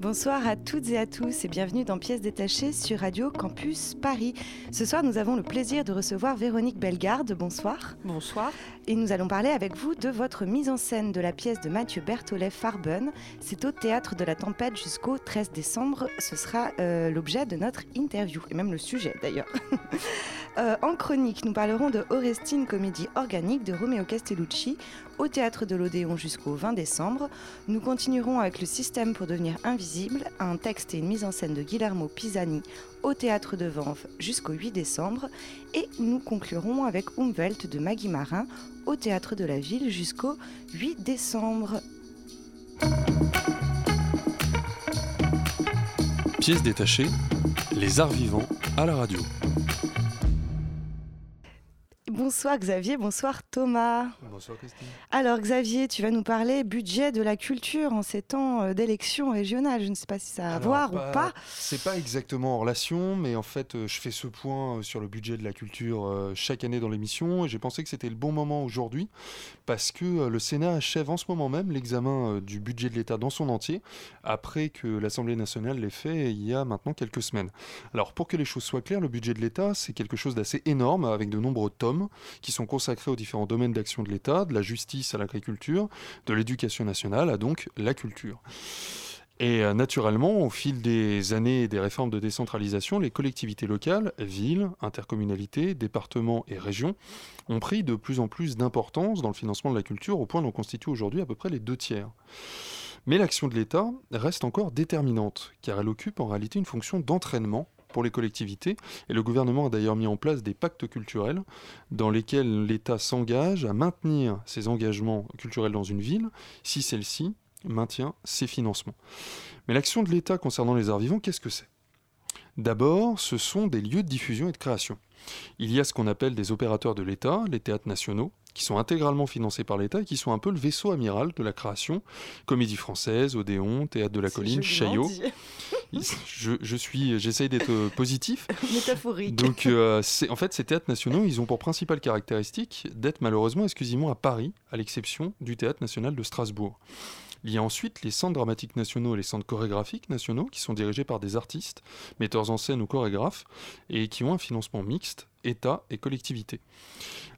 Bonsoir à toutes et à tous et bienvenue dans Pièces détachées sur Radio Campus Paris. Ce soir, nous avons le plaisir de recevoir Véronique Bellegarde. Bonsoir. Bonsoir. Et nous allons parler avec vous de votre mise en scène de la pièce de Mathieu Berthollet Farben. C'est au Théâtre de la Tempête jusqu'au 13 décembre. Ce sera euh, l'objet de notre interview et même le sujet d'ailleurs. Euh, en chronique, nous parlerons de Orestine, comédie organique de Romeo Castellucci au Théâtre de l'Odéon jusqu'au 20 décembre. Nous continuerons avec le système pour devenir invisible, un texte et une mise en scène de Guillermo Pisani au Théâtre de Vanves jusqu'au 8 décembre. Et nous conclurons avec Umwelt de Maggie Marin au Théâtre de la Ville jusqu'au 8 décembre. Pièce détachée, les arts vivants à la radio. Bonsoir Xavier, bonsoir Thomas. Bonsoir Christine. Alors Xavier, tu vas nous parler budget de la culture en ces temps euh, d'élections régionales. Je ne sais pas si ça a à voir ou pas. C'est pas exactement en relation, mais en fait, euh, je fais ce point euh, sur le budget de la culture chaque année dans l'émission, et j'ai pensé que c'était le bon moment aujourd'hui, parce que le Sénat achève en ce moment même l'examen du budget de l'État dans son entier, après que l'Assemblée nationale l'ait fait il y a maintenant quelques semaines. Alors, pour que les choses soient claires, le budget de l'État, c'est quelque chose d'assez énorme, avec de nombreux tomes, qui sont consacrés aux différents domaines d'action de l'État, de la justice à l'agriculture, de l'éducation nationale à donc la culture. Et euh, naturellement, au fil des années et des réformes de décentralisation, les collectivités locales, villes, intercommunalités, départements et régions, ont pris de plus en plus d'importance dans le financement de la culture, au point d'en constituer aujourd'hui à peu près les deux tiers. Mais l'action de l'État reste encore déterminante, car elle occupe en réalité une fonction d'entraînement pour les collectivités, et le gouvernement a d'ailleurs mis en place des pactes culturels dans lesquels l'État s'engage à maintenir ses engagements culturels dans une ville si celle-ci maintient ses financements. Mais l'action de l'État concernant les arts vivants, qu'est-ce que c'est? D'abord, ce sont des lieux de diffusion et de création. Il y a ce qu'on appelle des opérateurs de l'État, les théâtres nationaux, qui sont intégralement financés par l'État et qui sont un peu le vaisseau amiral de la création. Comédie française, Odéon, Théâtre de la Colline, Chaillot. Je, je suis, j'essaye d'être euh, positif. Métaphorique. Donc, euh, en fait, ces théâtres nationaux, ils ont pour principale caractéristique d'être malheureusement exclusivement à Paris, à l'exception du Théâtre national de Strasbourg. Il y a ensuite les centres dramatiques nationaux et les centres chorégraphiques nationaux, qui sont dirigés par des artistes, metteurs en scène ou chorégraphes, et qui ont un financement mixte, État et collectivité.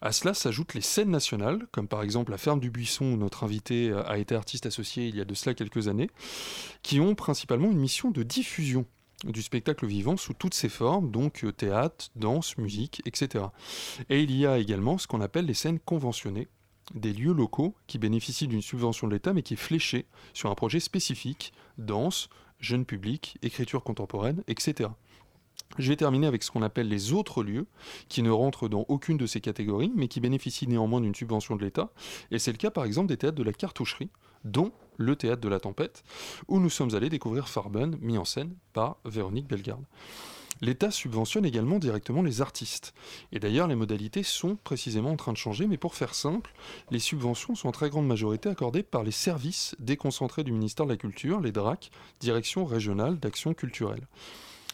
À cela s'ajoutent les scènes nationales, comme par exemple la Ferme du Buisson, où notre invité euh, a été artiste associé il y a de cela quelques années, qui ont principalement une mission de diffusion du spectacle vivant sous toutes ses formes, donc euh, théâtre, danse, musique, etc. Et il y a également ce qu'on appelle les scènes conventionnées, des lieux locaux qui bénéficient d'une subvention de l'État mais qui est fléchée sur un projet spécifique, danse, jeune public, écriture contemporaine, etc. Je vais terminer avec ce qu'on appelle les autres lieux, qui ne rentrent dans aucune de ces catégories, mais qui bénéficient néanmoins d'une subvention de l'État. Et c'est le cas par exemple des théâtres de la cartoucherie, dont le théâtre de la tempête, où nous sommes allés découvrir Farben, mis en scène par Véronique Bellegarde. L'État subventionne également directement les artistes. Et d'ailleurs, les modalités sont précisément en train de changer, mais pour faire simple, les subventions sont en très grande majorité accordées par les services déconcentrés du ministère de la Culture, les DRAC, Direction régionale d'action culturelle.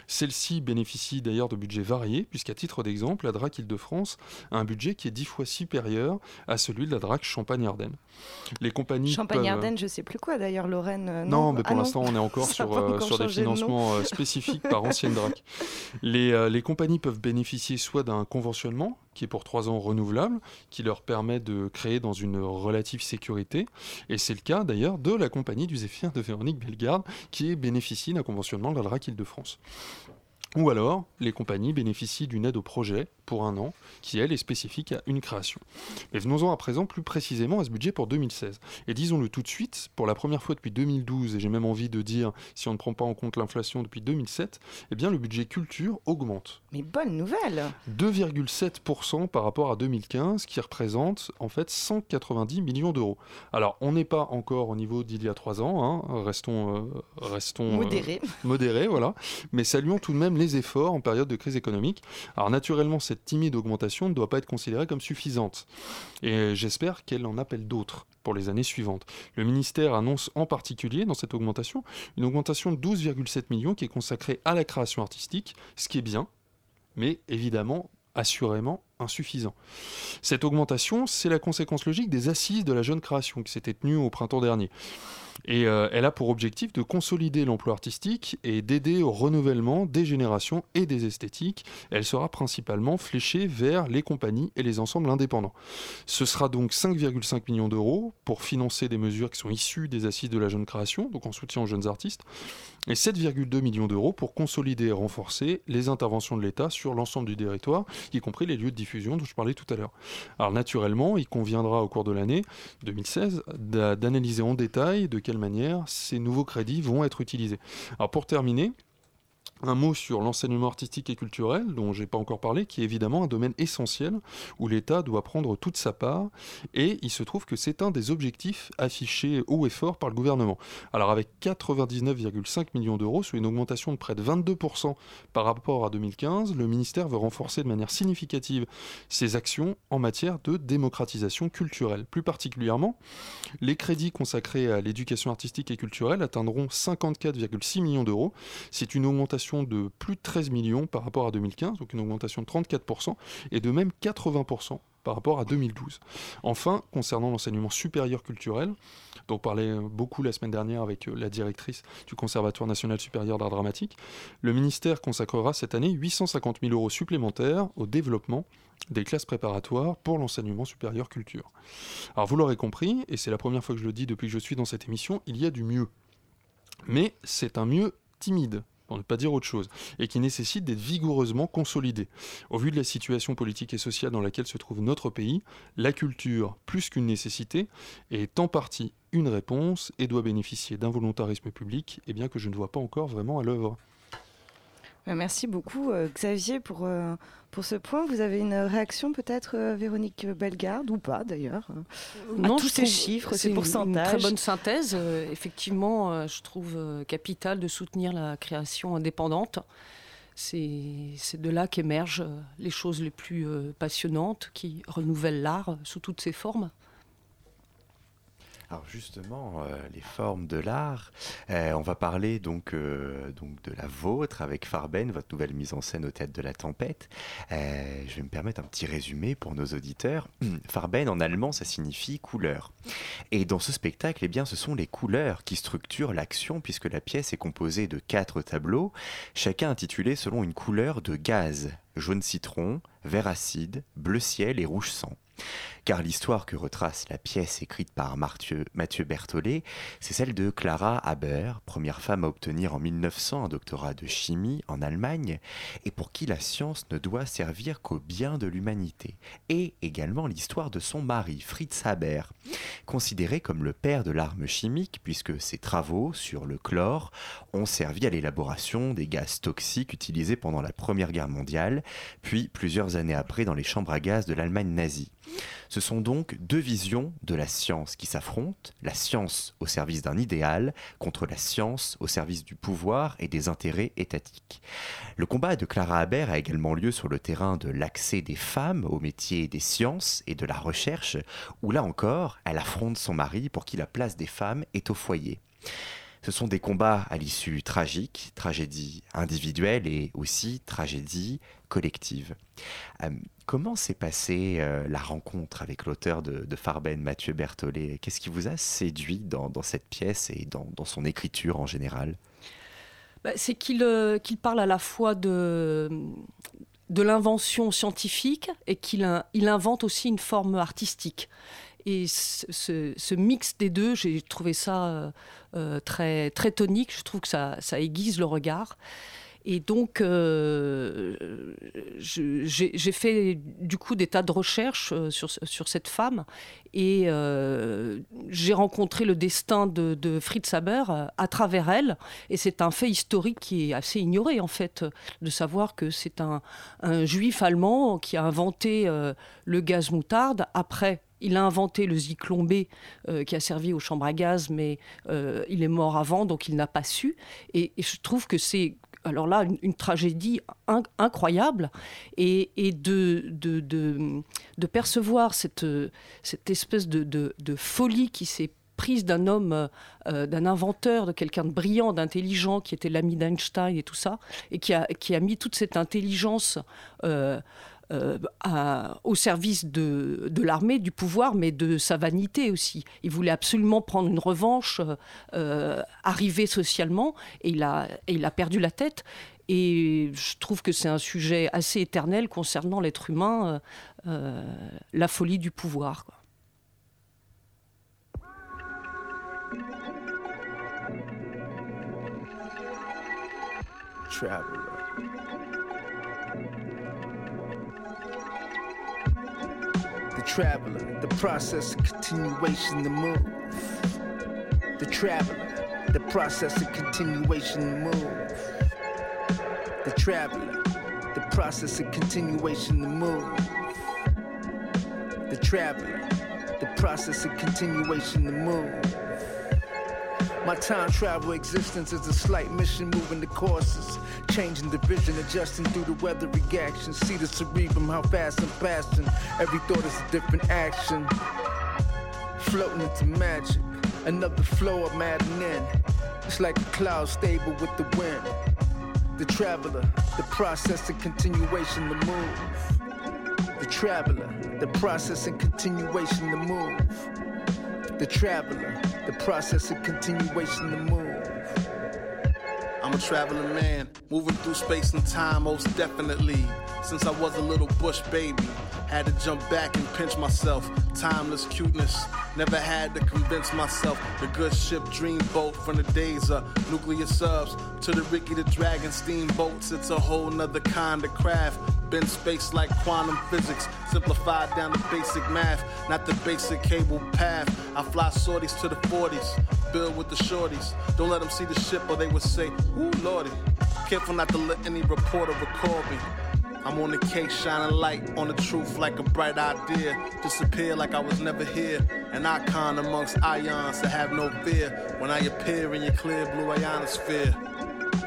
Celle-ci bénéficie d'ailleurs de budgets variés, puisqu'à titre d'exemple, la DRAC Île-de-France a un budget qui est dix fois supérieur à celui de la DRAC Champagne-Ardenne. Les compagnies peuvent- Champagne-Ardenne, je sais plus quoi d'ailleurs, Lorraine. euh, non, non, mais Ah pour l'instant, on est encore sur, euh, encore sur des changé de nom. financements euh, spécifiques par ancienne DRAC. Les, les compagnies peuvent bénéficier soit d'un conventionnement, qui est pour trois ans renouvelable, qui leur permet de créer dans une relative sécurité. Et c'est le cas d'ailleurs de la compagnie du Zéphyr de Véronique Bellegarde, qui bénéficie d'un conventionnement de la DRAC Île-de-France. Ou alors, les compagnies bénéficient d'une aide au projet pour un an, qui elle est spécifique à une création. Mais venons-en à présent plus précisément à ce budget pour 2016. Et disons-le tout de suite, pour la première fois depuis 2012, et j'ai même envie de dire, si on ne prend pas en compte l'inflation depuis 2007, eh bien le budget culture augmente. Mais bonne nouvelle 2,7% par rapport à 2015, qui représente en fait 190 millions d'euros. Alors, on n'est pas encore au niveau d'il y a trois ans, hein, restons, euh, restons euh, Modéré. modérés, voilà, mais saluons tout de même les efforts en période de crise économique. Alors, naturellement, cette timide augmentation ne doit pas être considérée comme suffisante, et j'espère qu'elle en appelle d'autres pour les années suivantes. Le ministère annonce en particulier dans cette augmentation une augmentation de 12,7 millions qui est consacrée à la création artistique, ce qui est bien, mais évidemment assurément insuffisant. Cette augmentation, c'est la conséquence logique des assises de la jeune création qui s'étaient tenues au printemps dernier. Et euh, elle a pour objectif de consolider l'emploi artistique et d'aider au renouvellement des générations et des esthétiques. Elle sera principalement fléchée vers les compagnies et les ensembles indépendants. Ce sera donc 5,5 millions d'euros pour financer des mesures qui sont issues des assises de la jeune création, donc en soutien aux jeunes artistes, et 7,2 millions d'euros pour consolider et renforcer les interventions de l'État sur l'ensemble du territoire, y compris les lieux de diffusion dont je parlais tout à l'heure. Alors naturellement, il conviendra au cours de l'année 2016 d'a- d'analyser en détail de quelle manière ces nouveaux crédits vont être utilisés. Alors pour terminer, un mot sur l'enseignement artistique et culturel, dont j'ai pas encore parlé, qui est évidemment un domaine essentiel où l'État doit prendre toute sa part, et il se trouve que c'est un des objectifs affichés haut et fort par le gouvernement. Alors avec 99,5 millions d'euros, soit une augmentation de près de 22% par rapport à 2015, le ministère veut renforcer de manière significative ses actions en matière de démocratisation culturelle. Plus particulièrement, les crédits consacrés à l'éducation artistique et culturelle atteindront 54,6 millions d'euros. C'est une augmentation de plus de 13 millions par rapport à 2015, donc une augmentation de 34%, et de même 80% par rapport à 2012. Enfin, concernant l'enseignement supérieur culturel, dont on parlait beaucoup la semaine dernière avec euh, la directrice du Conservatoire national supérieur d'art dramatique, le ministère consacrera cette année 850 000 euros supplémentaires au développement des classes préparatoires pour l'enseignement supérieur culture. Alors vous l'aurez compris, et c'est la première fois que je le dis depuis que je suis dans cette émission, il y a du mieux. Mais c'est un mieux timide, pour ne pas dire autre chose, et qui nécessite d'être vigoureusement consolidé. Au vu de la situation politique et sociale dans laquelle se trouve notre pays, la culture, plus qu'une nécessité, est en partie une réponse et doit bénéficier d'un volontarisme public, et bien que je ne vois pas encore vraiment à l'œuvre. Euh, Merci beaucoup euh, Xavier pour, euh, pour ce point. Vous avez une réaction peut-être Véronique Bellegarde ou pas d'ailleurs à tous je ces chiffres, ces c'est une- pourcentages. très bonne synthèse. Effectivement, je trouve capital de soutenir la création indépendante. C'est de là qu'émergent les choses les plus passionnantes qui renouvellent l'art sous toutes ses formes. Alors justement, euh, les formes de l'art, euh, on va parler donc, euh, donc de la vôtre avec Farben, votre nouvelle mise en scène au Théâtre de la Tempête. Je vais me permettre un petit résumé pour nos auditeurs. Farben en allemand, ça signifie couleur. Et dans ce spectacle, eh bien, ce sont les couleurs qui structurent l'action puisque la pièce est composée de quatre tableaux, chacun intitulé selon une couleur de gaz jaune citron, vert acide, bleu ciel et rouge sang. Car l'histoire que retrace la pièce écrite par Mathieu, Berthollet, c'est celle de Clara Haber, première femme à obtenir en 1900 un doctorat de chimie en Allemagne, et pour qui la science ne doit servir qu'au bien de l'humanité. Et également l'histoire de son mari, Fritz Haber, considéré comme le père de l'arme chimique, puisque ses travaux sur le chlore ont servi à l'élaboration des gaz toxiques utilisés pendant la Première Guerre mondiale, puis plusieurs années après dans les chambres à gaz de l'Allemagne nazie. Ce sont donc deux visions de la science qui s'affrontent, la science au service d'un idéal contre la science au service du pouvoir et des intérêts étatiques. Le combat de Clara Haber a également lieu sur le terrain de l'accès des femmes au métier des sciences et de la recherche, où là encore, elle affronte son mari pour qui la place des femmes est au foyer. Ce sont des combats à l'issue tragique, tragédie individuelle et aussi tragédie collective. Euh, comment s'est passée euh, la rencontre avec l'auteur de, Farben, Mathieu Berthollet? Qu'est-ce qui vous a séduit dans, cette pièce et dans, son écriture en général? Bah, c'est qu'il euh, qu'il parle à la fois de, l'invention scientifique et qu'il in- il invente aussi une forme artistique. Et ce, mix des deux, j'ai trouvé ça euh, euh, très, très tonique. Je trouve que ça, ça aiguise le regard. Et donc, j'ai fait du coup des tas de recherches sur, sur cette femme et j'ai rencontré le destin de, Fritz Haber à travers elle. Et c'est un fait historique qui est assez ignoré en fait, de savoir que c'est un, juif allemand qui a inventé le gaz moutarde après il a inventé le zyklon euh, qui a servi aux chambres à gaz, mais euh, il est mort avant, donc il n'a pas su. Et, je trouve que c'est alors là une, tragédie incroyable et, de, de, percevoir cette, cette espèce de, folie qui s'est prise d'un homme, euh, d'un inventeur, de quelqu'un de brillant, d'intelligent, qui était l'ami d'Einstein et tout ça, et qui a, qui a mis toute cette intelligence euh, au service de, l'armée, du pouvoir, mais de sa vanité aussi. Il voulait absolument prendre une revanche, euh, arriver socialement, et il, a, perdu la tête. Et je trouve que c'est un sujet assez éternel concernant l'être humain, euh, la folie du pouvoir. traveler, the process of continuation, the move. The traveler, the process of continuation, the move. The traveler, the process of continuation, the move. The traveler, the process of continuation, the move. My time travel existence is a slight mission moving the courses. Changing the vision, adjusting through the weather reaction. See the cerebrum, how fast I'm passing. Every thought is a different action. Floating into magic. Another flow of adding in. It's like a cloud stable with the wind. The traveler, the process and continuation, the move. The traveler, the process and continuation, the move. The traveler, the process and continuation to move. I'm a traveling man, moving through space and time, most definitely. Since I was a little bush baby, had to jump back and pinch myself. Timeless cuteness, never had to convince myself. The good ship dreamboat from the days of nuclear subs to the Ricky the Dragon steamboats. It's a whole nother kind of craft. Been space like quantum physics, simplified down to basic math, not the basic cable path. I fly sorties to the 40s, build with the shorties. Don't let them see the ship or they would say, Ooh, Lordy. Careful not to let any reporter record me. I'm on the case, shining light on the truth like a bright idea. Disappear like I was never here. An icon amongst ions to have no fear when I appear in your clear blue ionosphere.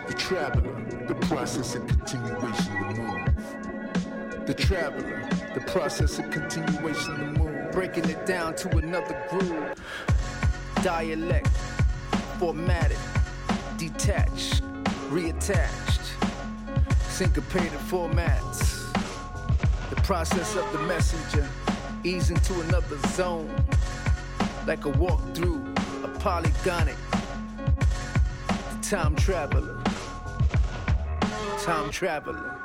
The traveler, the process and continuation of move. The traveler, the process and continuation of move. Breaking it down to another groove. Dialect, formatted, detached, reattached syncopated formats. The process of the messenger ease into another zone, like a walk through a polygonic time traveler. Time traveler.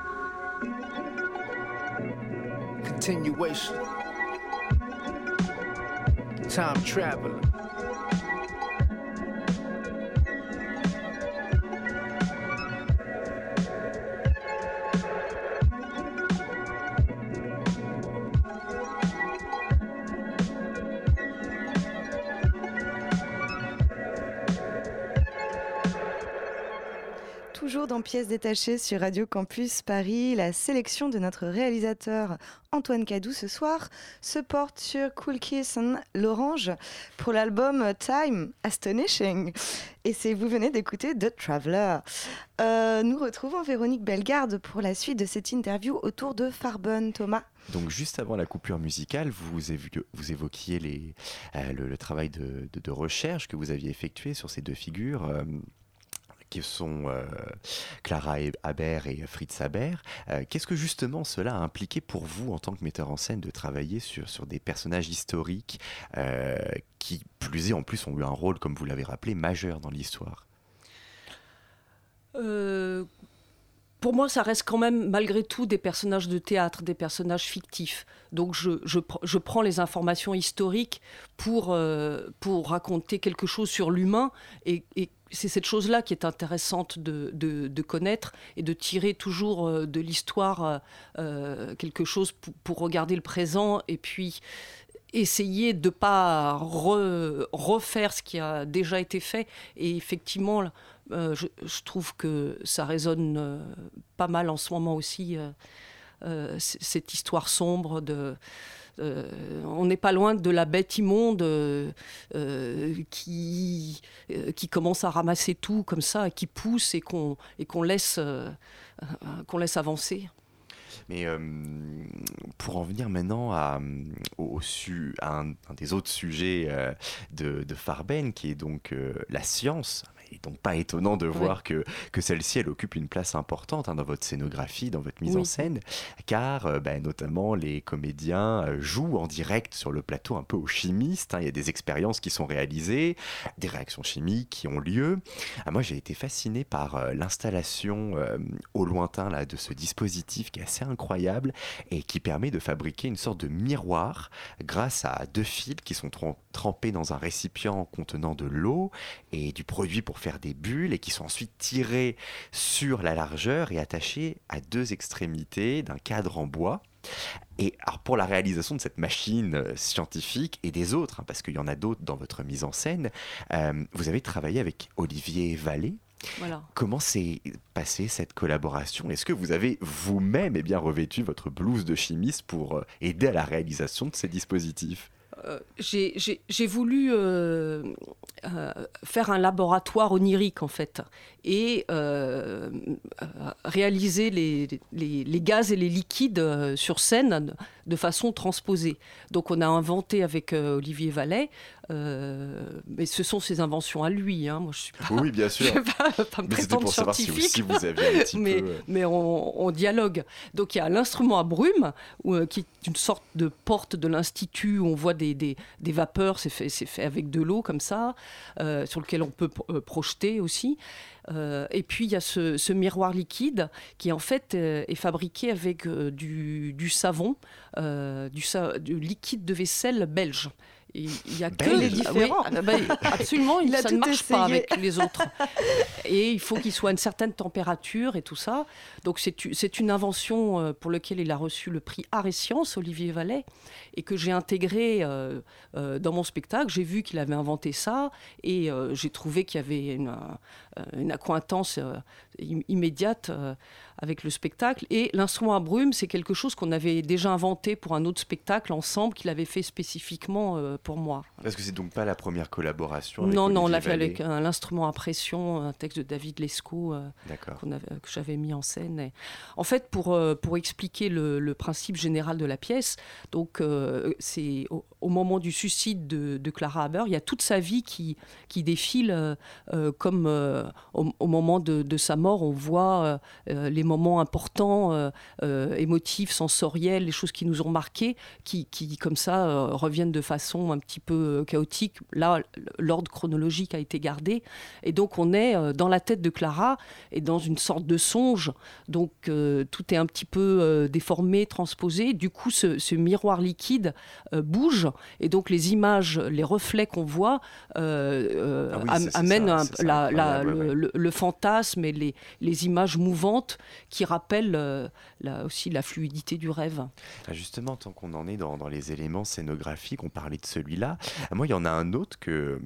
Continuation. Time traveler. Pièces détachées sur Radio Campus Paris. La sélection de notre réalisateur Antoine Cadou ce soir se porte sur Cool Kiss and l'Orange pour l'album Time Astonishing. Et c'est vous venez d'écouter The Traveler. Euh, nous retrouvons Véronique Bellegarde pour la suite de cette interview autour de Farbonne. Thomas donc juste avant la coupure musicale, vous, évoquiez euh, le, travail de, de, recherche que vous aviez effectué sur ces deux figures. Euh, qui sont euh, Clara Haber et Fritz Haber. Euh, qu'est-ce que justement cela a impliqué pour vous en tant que metteur en scène de travailler sur, sur des personnages historiques euh, qui, plus et en plus, ont eu un rôle, comme vous l'avez rappelé, majeur dans l'histoire? Pour moi, ça reste quand même malgré tout des personnages de théâtre, des personnages fictifs. Donc je, je, je prends les informations historiques pour, euh, pour raconter quelque chose sur l'humain et, c'est cette chose-là qui est intéressante de, de, de, connaître et de tirer toujours euh, de l'histoire euh, quelque chose pour, pour, regarder le présent et puis essayer de ne pas re, refaire ce qui a déjà été fait. Et effectivement, euh, je, trouve que ça résonne euh, pas mal en ce moment aussi, euh, cette histoire sombre de... On n'est pas loin de la bête immonde qui, qui commence à ramasser tout comme ça, qui pousse et qu'on laisse, qu'on laisse avancer. Mais euh, pour en venir maintenant à, au, su, un, des autres sujets euh, de, Farben, qui est donc euh, la science, donc pas étonnant de voir que, que celle-ci, elle occupe une place importante hein, dans votre scénographie, dans votre mise oui. en scène, car euh, ben, notamment les comédiens euh, jouent en direct sur le plateau un peu aux chimistes. Hein, il y a des expériences qui sont réalisées, des réactions chimiques qui ont lieu. Ah, moi, j'ai été fasciné par euh, l'installation au lointain là, de ce dispositif qui est assez incroyable et qui permet de fabriquer une sorte de miroir grâce à deux fils qui sont trempés dans un récipient contenant de l'eau et du produit pour faire des bulles et qui sont ensuite tirés sur la largeur et attachés à deux extrémités d'un cadre en bois. Et alors pour la réalisation de cette machine euh, scientifique et des autres, hein, parce qu'il y en a d'autres dans votre mise en scène, euh, vous avez travaillé avec Olivier Vallée. Voilà. Comment s'est passée cette collaboration? Est-ce que vous avez vous-même eh bien revêtu votre blouse de chimiste pour euh, aider à la réalisation de ces dispositifs? J'ai voulu euh, euh, faire un laboratoire onirique en fait et euh, réaliser les, les, les, gaz et les liquides sur scène de façon transposée. Donc on a inventé avec euh, Olivier Vallet, mais ce sont ses inventions à lui. Hein. Moi, je suis pas, oui, bien sûr. Je pas, pas me prétendre scientifique, si, si vous aviez un petit mais, peu... mais on, on, dialogue. Donc il y a l'instrument à brume où, qui est une sorte de porte de l'institut où on voit des, des, des vapeurs. C'est fait, fait avec de l'eau comme ça, euh, sur lequel on peut euh, projeter aussi. Euh, et puis il y a ce, miroir liquide qui en fait euh, est fabriqué avec euh, du, savon, du, sa du, liquide de vaisselle belge. Il y a que les différents. Oui, bah, absolument, il, ça ne marche essayé. pas avec les autres. Et il faut qu'il soit à une certaine température et tout ça. Donc c'est une invention pour laquelle il a reçu le prix Art et Sciences, Olivier Vallet, et que j'ai intégré euh, euh, dans mon spectacle. J'ai vu qu'il avait inventé ça et euh, j'ai trouvé qu'il y avait une, une accointance immédiate avec le spectacle. Et l'instrument à brume, c'est quelque chose qu'on avait déjà inventé pour un autre spectacle ensemble, qu'il avait fait spécifiquement euh, pour moi. Est-ce que c'est donc pas la première collaboration Non, non, on l'a fait avec l'instrument à pression, un texte de David Lescaut euh, avait, que j'avais mis en scène. Et en fait, pour, euh, pour expliquer le, le, principe général de la pièce, donc euh, c'est au, moment du suicide de, Clara Haber, il y a toute sa vie qui, qui défile euh, comme au, au, moment de, sa mort, on voit les moments importants, euh, euh, émotifs, sensoriels, les choses qui nous ont marqués, qui, qui comme ça euh, reviennent de façon un petit peu chaotique. Là, l'ordre chronologique a été gardé. Et donc, on est dans la tête de Clara et dans une sorte de songe. Donc, tout est un petit peu déformé, transposé. Du coup, ce miroir liquide bouge. Et donc, les images, les reflets qu'on voit ah oui, amènent ça, un, ça, la, la, ouais, ouais. Le, le, fantasme et les, les images mouvantes qui rappelle euh, là aussi la fluidité du rêve. Ah, justement, tant qu'on en est dans, dans, les éléments scénographiques, on parlait de celui-là. Moi, il y en a un autre que,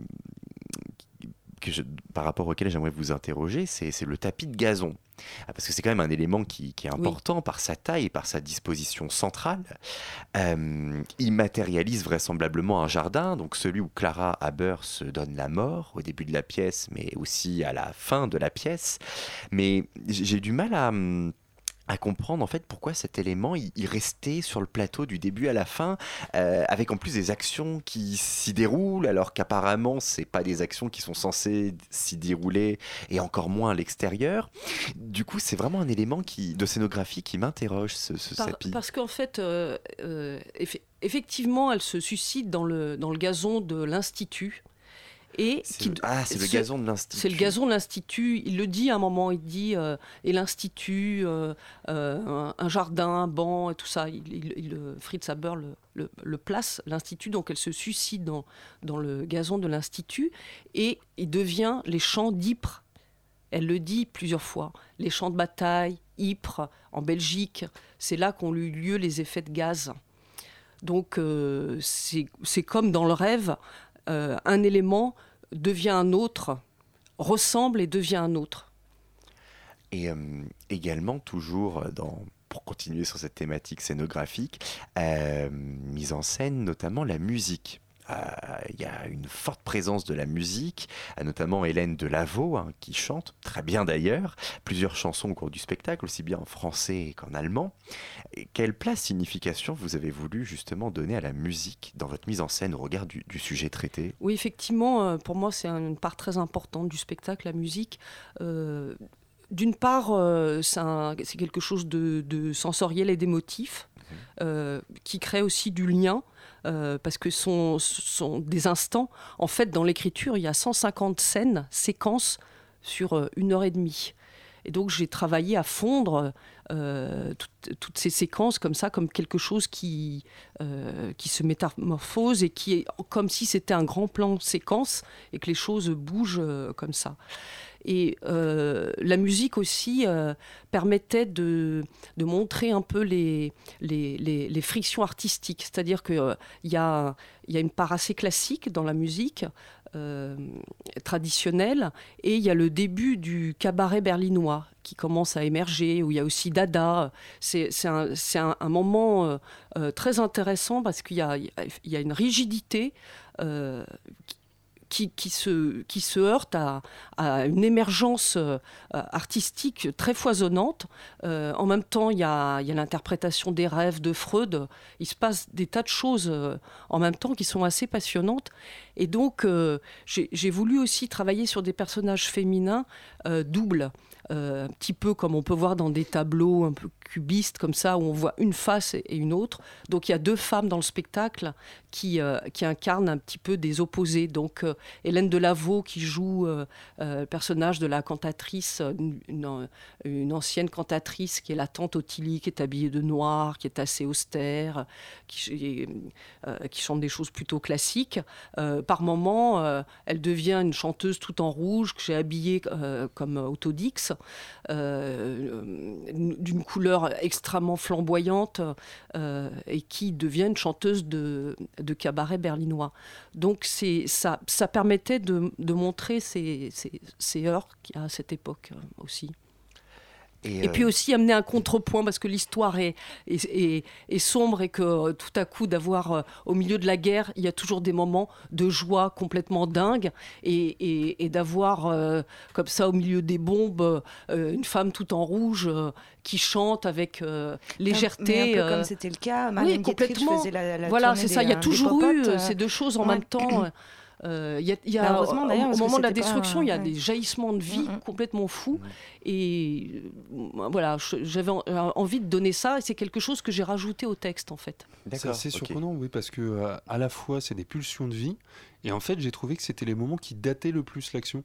que je, par rapport auquel j'aimerais vous interroger, c'est le tapis de gazon. Ah, parce que c'est quand même un élément qui, qui est important oui. par sa taille et par sa disposition centrale. Euh, il matérialise vraisemblablement un jardin, donc celui où Clara Haber se donne la mort au début de la pièce, mais aussi à la fin de la pièce. Mais j'ai du mal à à comprendre en fait pourquoi cet élément il, il, restait sur le plateau du début à la fin euh, avec en plus des actions qui s'y déroulent alors qu'apparemment c'est pas des actions qui sont censées s'y dérouler et encore moins à l'extérieur. Du coup c'est vraiment un élément qui de scénographie qui m'interroge ce, ce Par, sapis parce qu'en fait euh, euh, eff effectivement elle se suscite dans le, dans le gazon de l'institut Et ah, c'est le gazon de l'Institut. C'est le gazon de l'Institut. Il le dit à un moment, il dit euh, et l'Institut, euh, euh, un, jardin, un banc et tout ça. Il, Fritz Haber le, le, place, l'Institut, donc elle se suicide dans, dans le gazon de l'Institut et il devient les champs d'Ypres. Elle le dit plusieurs fois. Les champs de bataille, Ypres, en Belgique, c'est là qu'ont eu lieu les effets de gaz. Donc c'est comme dans le rêve, un élément devient un autre, ressemble et devient un autre. Et euh, également, toujours dans, pour continuer sur cette thématique scénographique, euh, mise en scène notamment la musique. Euh, il y a une forte présence de la musique, euh, notamment Hélène Delavaux, hein, qui chante, très bien d'ailleurs, plusieurs chansons au cours du spectacle, aussi bien en français qu'en allemand. quelle place, signification vous avez voulu justement donner à la musique dans votre mise en scène au regard du, sujet traité? Oui, effectivement, euh, pour moi, c'est une part très importante du spectacle, la musique. d'une part, c'est quelque chose de, sensoriel et d'émotif, mmh. qui crée aussi du lien. Euh, parce que ce sont, des instants. En fait, dans l'écriture, il y a 150 scènes, séquences sur euh, une heure et demie. Et donc j'ai travaillé à fondre euh, toutes ces séquences comme ça, comme quelque chose qui, qui se métamorphose et qui est comme si c'était un grand plan séquence et que les choses bougent comme ça. Et euh, la musique aussi euh, permettait de, montrer un peu les, frictions artistiques. C'est-à-dire qu'il euh, y, a, une part assez classique dans la musique. traditionnelle et il y a le début du cabaret berlinois qui commence à émerger où il y a aussi Dada c'est un, moment très intéressant parce qu'il y, a, une rigidité qui, se, heurte à, une émergence euh, artistique très foisonnante. Euh, en même temps, il y a, l'interprétation des rêves de Freud. Il se passe des tas de choses euh, en même temps qui sont assez passionnantes. Et donc, j'ai voulu aussi travailler sur des personnages féminins doubles. Euh, un petit peu comme on peut voir dans des tableaux un peu cubistes comme ça, où on voit une face et une autre. Donc il y a deux femmes dans le spectacle qui, euh, qui incarnent un petit peu des opposés. Donc euh, Hélène Delavaux qui joue le personnage de la cantatrice, une, une, ancienne cantatrice qui est la tante Ottilie, qui est habillée de noir, qui est assez austère, qui, qui chante des choses plutôt classiques. par moments, elle devient une chanteuse tout en rouge que j'ai habillée comme Autodix. Euh, d'une couleur extrêmement flamboyante euh, et qui devient une chanteuse de, cabaret berlinois. Donc ça, ça permettait de, montrer ces, heures à cette époque euh, aussi. Et, puis aussi amener un contrepoint parce que l'histoire est, est, est, sombre et que tout à coup d'avoir au milieu de la guerre, il y a toujours des moments de joie complètement dingues et, et d'avoir comme ça au milieu des bombes une femme tout en rouge qui chante avec légèreté. un peu comme c'était le cas, Marlène oui, complètement. Faisait la, la voilà, c'est ça. Il y a toujours eu ces deux choses en même temps. Euh, y a, y a, au, moment de la destruction, il y a des jaillissements de vie complètement fous. Et euh, voilà, j'avais envie de donner ça, et c'est quelque chose que j'ai rajouté au texte, en fait. C'est assez surprenant, oui, parce que euh, à la fois, c'est des pulsions de vie, et en fait, j'ai trouvé que c'était les moments qui dataient le plus l'action.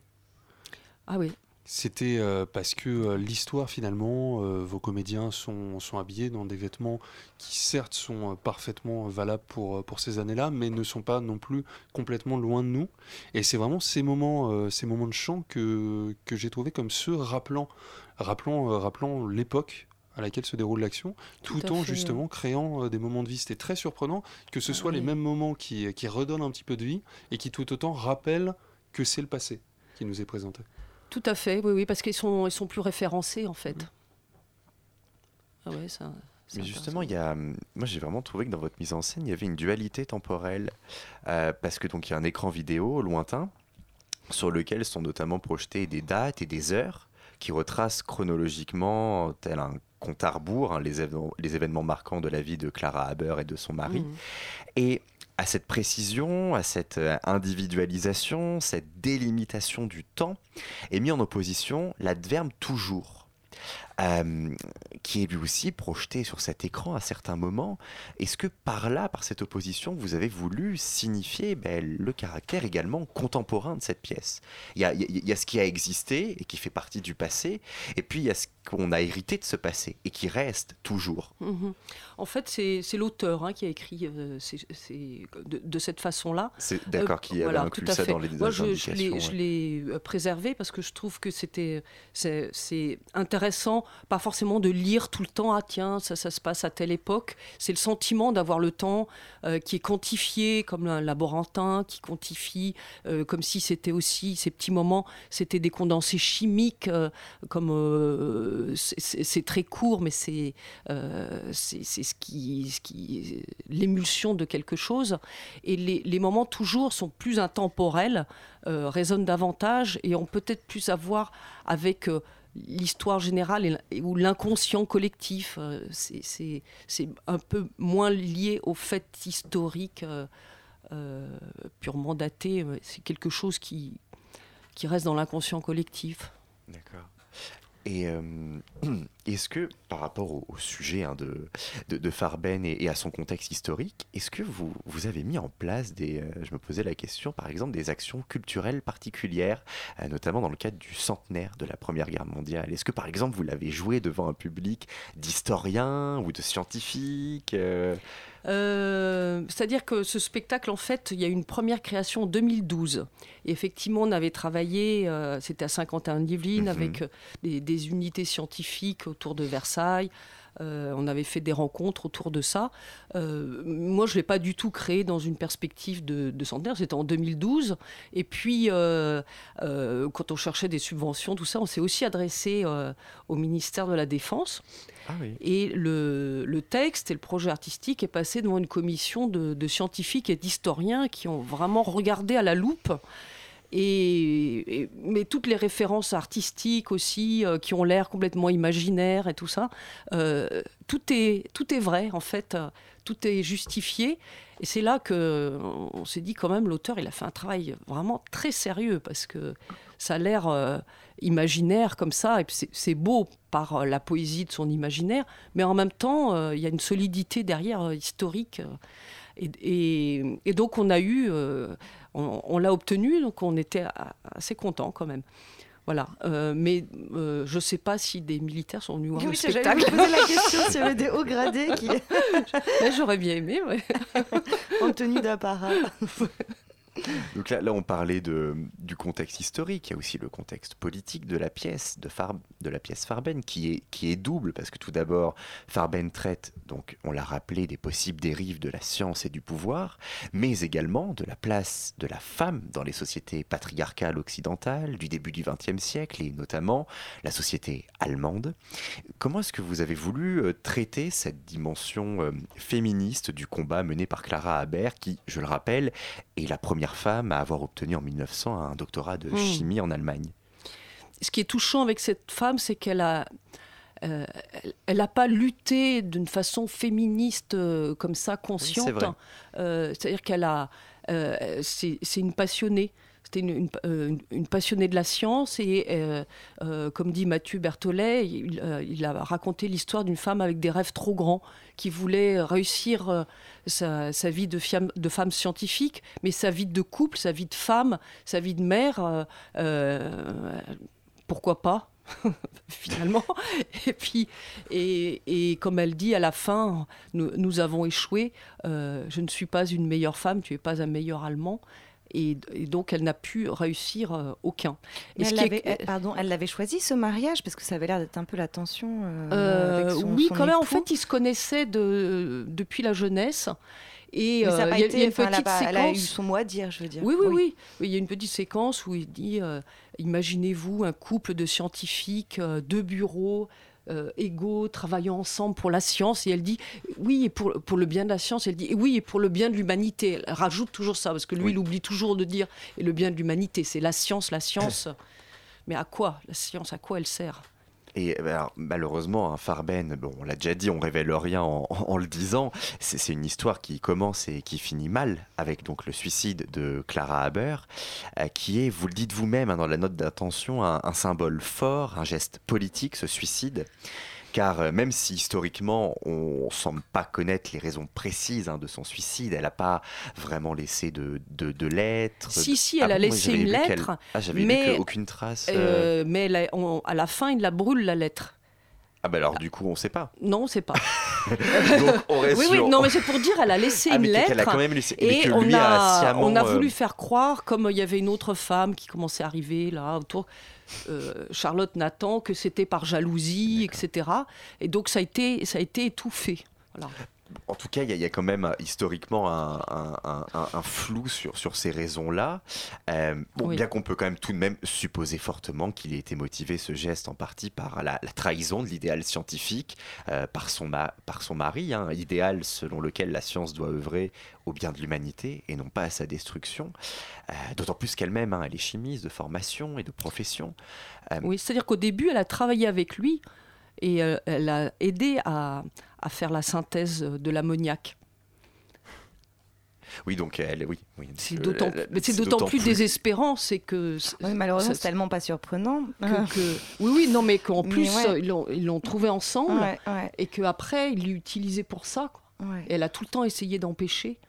Ah oui. C'était euh, parce que euh, l'histoire, finalement, euh, vos comédiens sont, sont, habillés dans des vêtements qui, certes, sont parfaitement valables pour, pour ces années-là, mais ne sont pas non plus complètement loin de nous. Et c'est vraiment ces moments, ces moments de chant que, que j'ai trouvé comme ceux rappelant, rappelant, rappelant l'époque à laquelle se déroule l'action, tout, en justement créant des moments de vie. C'était très surprenant que ce ah soit les mêmes moments qui, qui redonnent un petit peu de vie et qui tout autant rappellent que c'est le passé qui nous est présenté. Tout à fait, oui, oui parce qu'ils sont, ils sont plus référencés en fait. Ah ouais, ça. Mais justement, il y a, moi j'ai vraiment trouvé que dans votre mise en scène, il y avait une dualité temporelle. Euh, parce que donc il y a un écran vidéo lointain sur lequel sont notamment projetées des dates et des heures qui retracent chronologiquement, tel un compte à rebours, hein, les, événements, les, événements marquants de la vie de Clara Haber et de son mari. Mmh. Et à cette précision, à cette euh, individualisation, cette délimitation du temps, est mis en opposition l'adverbe toujours. Euh, qui est lui aussi projeté sur cet écran à certains moments. Est-ce que par là, par cette opposition, vous avez voulu signifier ben, le caractère également contemporain de cette pièce? Il y, a, il y, a, ce qui a existé et qui fait partie du passé, et puis il y a ce qu'on a hérité de ce passé et qui reste toujours. Mhm. En fait, c'est l'auteur hein, qui a écrit euh, de, de, cette façon-là. C'est d'accord, qui avait voilà, inclus ça dans les Moi, je, je l'ai préservé parce que je trouve que c'était c'est intéressant, pas forcément de lire tout le temps, ah tiens, ça, ça se passe à telle époque. C'est le sentiment d'avoir le temps euh, qui est quantifié comme un laborantin, qui quantifie euh, comme si c'était aussi, ces petits moments, c'était des condensés chimiques, euh, comme c'est très court, mais c'est ce qui, ce qui l'émulsion de quelque chose. Et les, les moments toujours sont plus intemporels, résonnent davantage et ont peut-être plus à voir avec l'histoire générale ou l'inconscient collectif. Euh, c'est un peu moins lié au fait historique euh, euh, purement daté. C'est quelque chose qui, qui reste dans l'inconscient collectif. D'accord. Et euh, est-ce que, par rapport au, sujet hein, de, de, Farben et, à son contexte historique, est-ce que vous, vous avez mis en place des, euh, je me posais la question, par exemple, des actions culturelles particulières, euh, notamment dans le cadre du centenaire de la Première Guerre mondiale? Est-ce que, par exemple, vous l'avez joué devant un public d'historiens ou de scientifiques euh, c'est-à-dire que ce spectacle, en fait, il y a une première création en 2012. Et effectivement, on avait travaillé, euh, c'était à Saint-Quentin-Yvelines, mhm. avec euh, des, unités scientifiques autour de Versailles. On avait fait des rencontres autour de ça. moi, je ne l'ai pas du tout créé dans une perspective de, de centenaire, c'était en 2012. Et puis, quand on cherchait des subventions, tout ça, on s'est aussi adressé au ministère de la Défense. Ah et le, texte et le projet artistique est passé devant une commission de, scientifiques et d'historiens qui ont vraiment regardé à la loupe. Mais toutes les références artistiques aussi, euh, qui ont l'air complètement imaginaires et tout ça, euh, tout, est, tout est vrai en fait, tout est justifié. Et c'est là que on s'est dit quand même, l'auteur, il a fait un travail vraiment très sérieux parce que ça a l'air euh, imaginaire comme ça, et c'est beau par euh, la poésie de son imaginaire, mais en même temps, euh, il y a une solidité derrière historique. Et, donc on a eu, on, l'a obtenu, donc on était assez content quand même. Voilà, mais je ne sais pas si des militaires sont venus voir le spectacle. Poser la question s'il y avait des hauts gradés qui. J'aurais bien aimé, ouais. en tenue d'apparat. Donc là, on parlait du contexte historique. Il y a aussi le contexte politique de la pièce, de, Farben, qui est, qui est double, parce que tout d'abord, Farben traite, donc on l'a rappelé, des possibles dérives de la science et du pouvoir, mais également de la place de la femme dans les sociétés patriarcales occidentales du début du XXe siècle, et notamment la société allemande. Comment est-ce que vous avez voulu euh, traiter cette dimension euh, féministe du combat mené par Clara Haber, qui, je le rappelle, est la première femme à avoir obtenu en 1900 un doctorat de hmm. chimie en Allemagne. Ce qui est touchant avec cette femme, c'est qu'elle a, euh, elle n'a pas lutté d'une façon féministe euh, comme ça, consciente. Euh, c'est-à-dire qu'elle a, c'est une passionnée. C'était une, passionnée de la science et, comme dit Mathieu Berthollet, il, a raconté l'histoire d'une femme avec des rêves trop grands qui voulait réussir euh, sa, vie de, femme scientifique, mais sa vie de couple, sa vie de femme, sa vie de mère, euh, euh, pourquoi pas finalement. Et puis, et, comme elle dit à la fin, nous, avons échoué. je ne suis pas une meilleure femme, tu es pas un meilleur Allemand et, donc elle n'a pu réussir euh, aucun. elle, pardon, elle l'avait choisi ce mariage parce que ça avait l'air d'être un peu la tension. Euh, euh, oui, quand même. En fait, ils se connaissaient de, depuis la jeunesse. Et ça a, été, une petite séquence. Elle a eu son mot à dire, je veux dire. Oui, oui, oui. Il y a une petite séquence où il dit Imaginez-vous un couple de scientifiques, deux bureaux, euh, égaux, travaillant ensemble pour la science. Et elle dit oui, et pour, pour le bien de la science, elle dit oui, et pour le bien de l'humanité. Elle rajoute toujours ça, parce que lui, il oublie toujours de dire et le bien de l'humanité. C'est la science, la science. Mais à quoi La science, à quoi elle sert? Et euh, alors, malheureusement, un Farben, bon, on l'a déjà dit, on révèle rien en, le disant. C'est une histoire qui commence et qui finit mal avec donc le suicide de Clara Haber, euh, qui est, vous le dites vous-même hein, dans la note d'intention, un, symbole fort, un geste politique, ce suicide. Car euh, même si historiquement on semble pas connaître les raisons précises hein, de son suicide, elle n'a pas vraiment laissé de, de, de lettres. Si, si, elle ah a bon, laissé une lettre. Ah, j'avais mais aucune trace. Euh... Euh, mais on, à la fin, il la brûle, la lettre. Ah bah alors du coup on sait pas. Non on sait pas. Donc on reste oui, oui, non mais c'est pour dire elle a laissé ah, une lettre elle a quand même laissé, et que on lui a, sciemment, on a euh, voulu faire croire comme il y avait une autre femme qui commençait à arriver là autour euh, Charlotte Nathan que c'était par jalousie etc. Et donc ça a été ça a été étouffé. Voilà. En tout cas, il y, y, a quand même euh, historiquement un, un, un, un flou sur, sur ces raisons-là. Euh, bon, Oui. Bien qu'on peut quand même tout de même supposer fortement qu'il ait été motivé, ce geste, en partie par la, la trahison de l'idéal scientifique, euh, par, son ma- par son mari, hein, idéal selon lequel la science doit œuvrer au bien de l'humanité et non pas à sa destruction. Euh, D'autant plus qu'elle-même, hein, elle est chimiste de formation et de profession. Oui, c'est-à-dire qu'au début elle a travaillé avec lui et euh, elle a aidé à, à faire la synthèse de l'ammoniac. Oui, donc elle, oui. oui C'est euh, d'autant la- mais c'est d'autant plus désespérant, c'est que Oui, malheureusement, c'est tellement pas surprenant. que, que- oui oui non mais qu'en Mais plus ouais. euh, ils l'ont ils l'ont trouvé ensemble Ouais, ouais, et qu'après il l'utilisait pour ça quoi. ouais. Et elle a tout le temps essayé d'empêcher.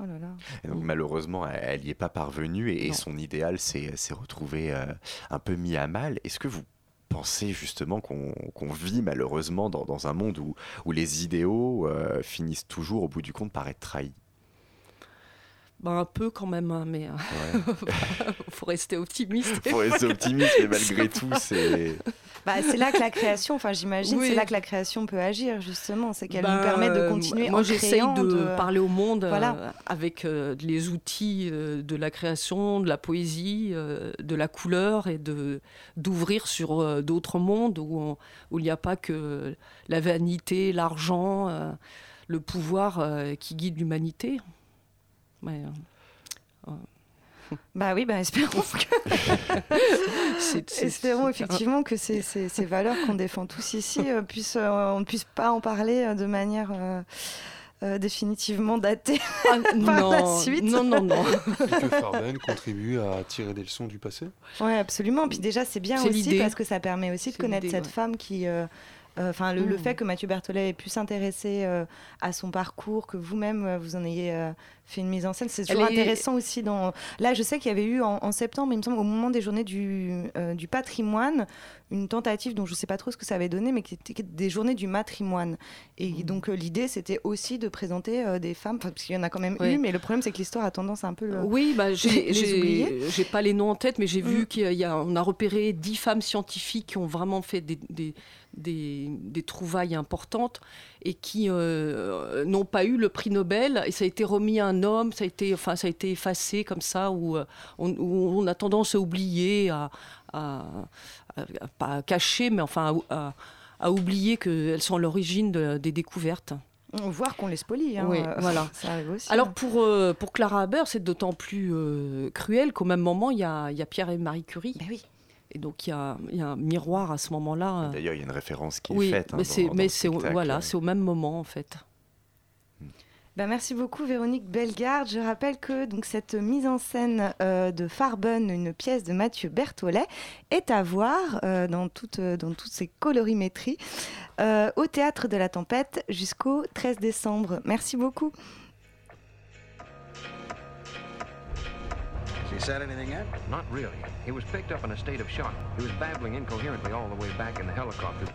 Oh là là. Et donc, malheureusement, elle n'y est pas parvenue et, son idéal s'est s'est retrouvé euh, un peu mis à mal. Est-ce que vous pensez justement qu'on vit malheureusement dans, un monde où, où les idéaux euh, finissent toujours au bout du compte par être trahis Ben, un peu quand même, hein, mais Ouais. faut rester optimiste. Faut rester optimiste, mais malgré tout, c'est. Bah, c'est là que la création, enfin j'imagine, Oui. c'est là que la création peut agir justement, c'est qu'elle Ben, nous permet de euh, continuer Moi, en j'essaye créant, de, parler au monde euh, avec euh, les outils euh, de la création, de la poésie, euh, de la couleur et de d'ouvrir sur euh, d'autres mondes où, on- où il n'y a pas que la vanité, l'argent, euh, le pouvoir euh, qui guide l'humanité. Ouais, euh, Bah oui, bah espérons, que- espérons effectivement que ces, ces- ces valeurs qu'on défend tous ici euh, puissent, euh, on ne puisse pas en parler euh, de manière euh, euh, définitivement datée. Ah, par la non, suite. non, non, non. Et que Farben contribue à tirer des leçons du passé? Oui, absolument. Puis déjà, c'est bien aussi parce que ça permet aussi de connaître cette ouais. femme qui. Enfin, le, le Mm. fait que Mathieu Berthollet ait pu s'intéresser euh, à son parcours, que vous-même euh, vous en ayez euh, fait une mise en scène, c'est toujours Elle est- intéressant aussi. Dans là, je sais qu'il y avait eu en, en septembre, il me semble, au moment des journées du, du patrimoine, une tentative dont je ne sais pas trop ce que ça avait donné, mais qui était des journées du matrimoine. Et Mm. donc euh, l'idée, c'était aussi de présenter euh, des femmes, parce qu'il y en a quand même Oui. eu, mais le problème, c'est que l'histoire a tendance à un peu le. Oui, bah, j'ai pas les noms en tête, mais j'ai Mm. vu qu'on a, repéré dix femmes scientifiques qui ont vraiment fait des, des, des, des trouvailles importantes et qui euh, n'ont pas eu le prix Nobel. Et ça a été remis à un homme, ça a été, enfin, ça a été effacé comme ça, où euh, on, où on a tendance à oublier, à, à- à- à- pas à cacher, mais enfin à, à- à oublier qu'elles sont à l'origine de- des découvertes. Voir qu'on les spolie. Hein, Oui, voilà. Ça arrive aussi. Alors hein. pour, euh, pour Clara Haber, c'est d'autant plus euh, cruel qu'au même moment, il y a, il y a Pierre et Marie Curie. Ben oui. Et donc il y a, il y a un miroir à ce moment-là. D'ailleurs, il y a une référence qui est faite. hein, mais c'est voilà, c'est au même moment en fait. Ben, merci beaucoup Véronique Bellegarde. Je rappelle que donc, cette mise en scène euh, de Farben, une pièce de Mathieu Berthollet, est à voir euh, dans, toute, euh, dans toutes ses colorimétries euh, au Théâtre de la Tempête jusqu'au 13 décembre. Merci beaucoup. Has he said anything yet? Not really. He was picked up in a state of shock. He was babbling incoherently all the way back in the helicopter.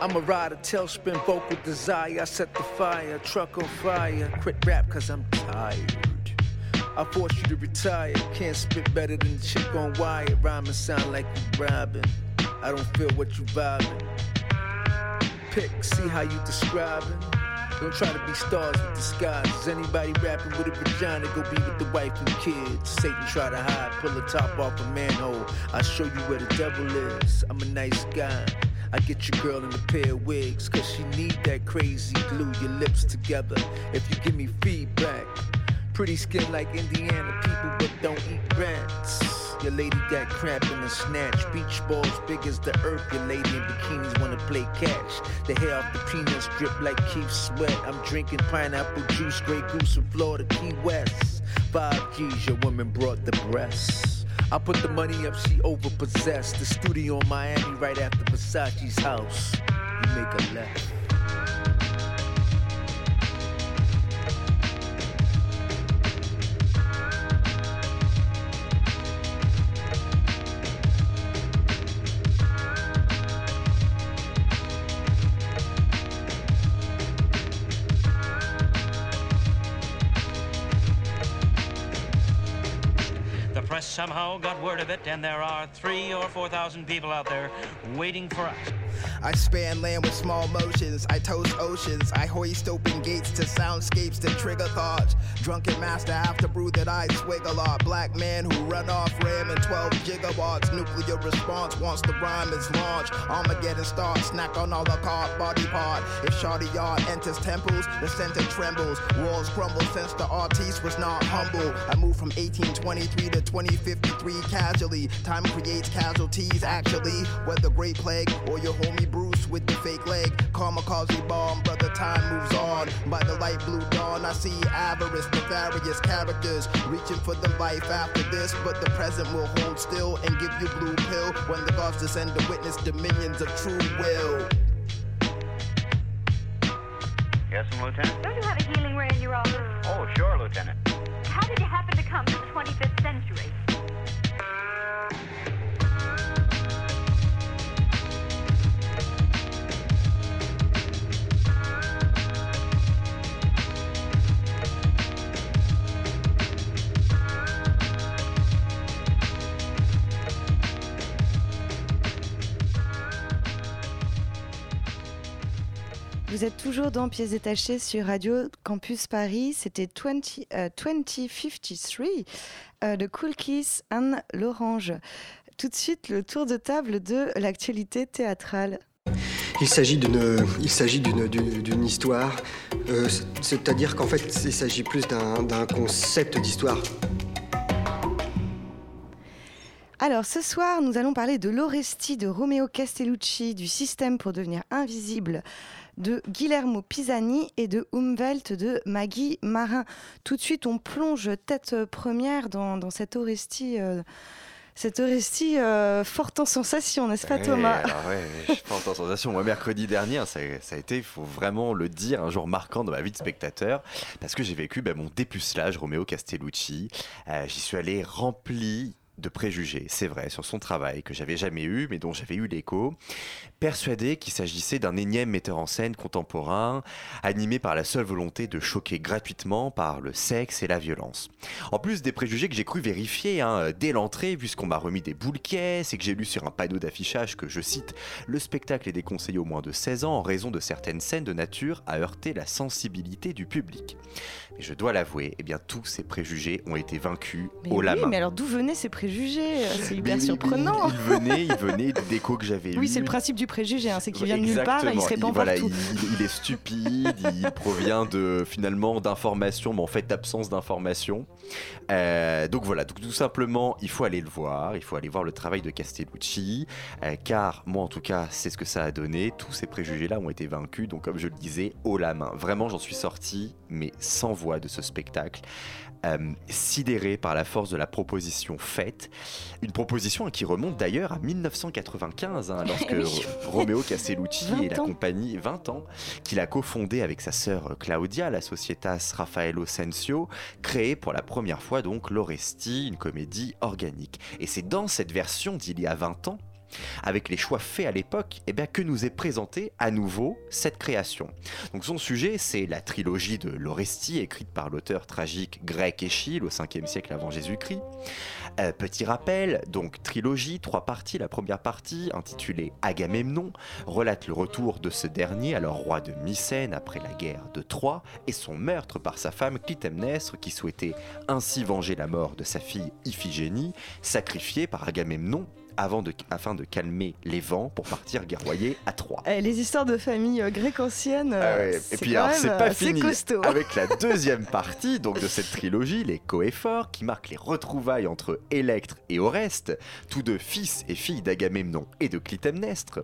I'm a rider, tailspin, vocal desire. I set the fire, truck on fire. Quit rap cause I'm tired. I force you to retire. Can't spit better than the chick on wire. Rhyming sound like you robbing. I don't feel what you vibing. Pick, see how you describing. Don't try to be stars with disguises. Anybody rapping with a vagina, go be with the wife and kids. Satan try to hide, pull the top off a manhole. I show you where the devil is. I'm a nice guy. I get your girl in a pair of wigs, cause she need that crazy glue your lips together. If you give me feedback, Pretty skin like Indiana people, but don't eat rats. Your lady got crap in the snatch. Beach balls big as the earth. Your lady in bikinis wanna play catch. The hair off the peanuts drip like Keith Sweat. I'm drinking pineapple juice, Grey Goose from Florida, Key West. Five G's, your woman brought the breasts. I put the money up, she overpossessed. The studio in Miami right after Versace's house. You make a left. Somehow got word of it, and there are three or four thousand people out there waiting for us. I span land with small motions. I toast oceans. I hoist open gates to soundscapes that trigger thoughts. Drunken master after brew that I swig a lot. Black man who run off RAM and 12 gigawatts. Nuclear response once the rhyme is launch. Armageddon starts. Snack on all the car body part. If Shardy Yard enters temples, the center trembles. Walls crumble since the artiste was not humble. I moved from 1823 to 2053 casually. Time creates casualties actually. Whether Great Plague or your homie Bruce with the fake leg. Kamikaze bomb, brother, time moves on. By the light blue dawn, I see avarice, nefarious characters reaching for the life after this. But the present will hold still and give you blue pill when the gods descend to witness dominions of true will. Yes, Lieutenant? Don't you have a healing ray in your office? Oh, sure, Lieutenant. How did you happen to come to the 25th century? Vous êtes toujours dans Pièces détachées sur Radio Campus Paris. C'était 20, euh, 2053 euh, de Cool Kiss and l'Orange. Tout de suite, le tour de table de l'actualité théâtrale. Il s'agit d'une, il s'agit d'une, d'une, d'une histoire, euh, c'est-à-dire qu'en fait, il s'agit plus d'un, d'un concept d'histoire. Alors ce soir, nous allons parler de l'Oresti de Romeo Castellucci, du système pour devenir invisible de Guillermo Pisani et de Umwelt de Maggie Marin. Tout de suite, on plonge tête première dans, dans cette Oresti. euh, cette euh, forte en sensation, n'est-ce pas Ouais, Thomas ouais, forte en sensation. Moi, mercredi dernier, hein, ça, ça a été, il faut vraiment le dire, un jour marquant dans ma vie de spectateur, parce que j'ai vécu ben, mon dépucelage Romeo Castellucci. Euh, J'y suis allé rempli de préjugés, c'est vrai, sur son travail que j'avais jamais eu, mais dont j'avais eu l'écho, persuadé qu'il s'agissait d'un énième metteur en scène contemporain, animé par la seule volonté de choquer gratuitement par le sexe et la violence. En plus des préjugés que j'ai cru vérifier hein, dès l'entrée, puisqu'on m'a remis des boules caisses et que j'ai lu sur un panneau d'affichage que, je cite, le spectacle est déconseillé aux moins de 16 ans en raison de certaines scènes de nature à heurter la sensibilité du public. Mais je dois l'avouer, eh bien tous ces préjugés ont été vaincus Mais au oui, la main. mais alors d'où venaient ces préjugés C'est hyper Mais surprenant. Il, il venait, il venait d'échos que j'avais Oui, c'est le principe du préjugé, hein, c'est qu'il vient de nulle part et il se répand voilà, partout. Il, il est stupide, il provient de finalement d'informations, mais en fait d'absence d'informations. Euh, donc voilà, tout simplement, il faut aller le voir, il faut aller voir le travail de Castellucci, euh, car moi en tout cas, c'est ce que ça a donné. Tous ces préjugés-là ont été vaincus, donc comme je le disais, haut la main. Vraiment, j'en suis sorti, mais sans voix de ce spectacle. Euh, sidéré par la force de la proposition faite. Une proposition qui remonte d'ailleurs à 1995, hein, lorsque Oui. Ro- Romeo Castellucci 20 et la compagnie, 20 ans, qu'il a cofondé avec sa sœur Claudia, la Societas Raffaello Sensio, créé pour la première fois donc l'Oresti, une comédie organique. Et c'est dans cette version d'il y a 20 ans avec les choix faits à l'époque, eh bien, que nous est présentée à nouveau cette création. Son sujet, c'est la trilogie de l'Orestie, écrite par l'auteur tragique grec Échille au 5e siècle avant Jésus-Christ. Euh, petit rappel, donc trilogie, trois parties. La première partie, intitulée Agamemnon, relate le retour de ce dernier, alors roi de Mycène après la guerre de Troie, et son meurtre par sa femme Clytemnestre, qui souhaitait ainsi venger la mort de sa fille Iphigénie, sacrifiée par Agamemnon avant de, afin de calmer les vents pour partir guerroyer à Troie. Eh, les histoires de famille euh, grecque ancienne, Ah euh, ouais. Et c'est puis quand alors même, c'est euh, pas assez fini costaud. avec la deuxième partie donc de cette trilogie, les coéphores, qui marquent les retrouvailles entre Électre et Oreste, tous deux fils et filles d'Agamemnon et de Clytemnestre.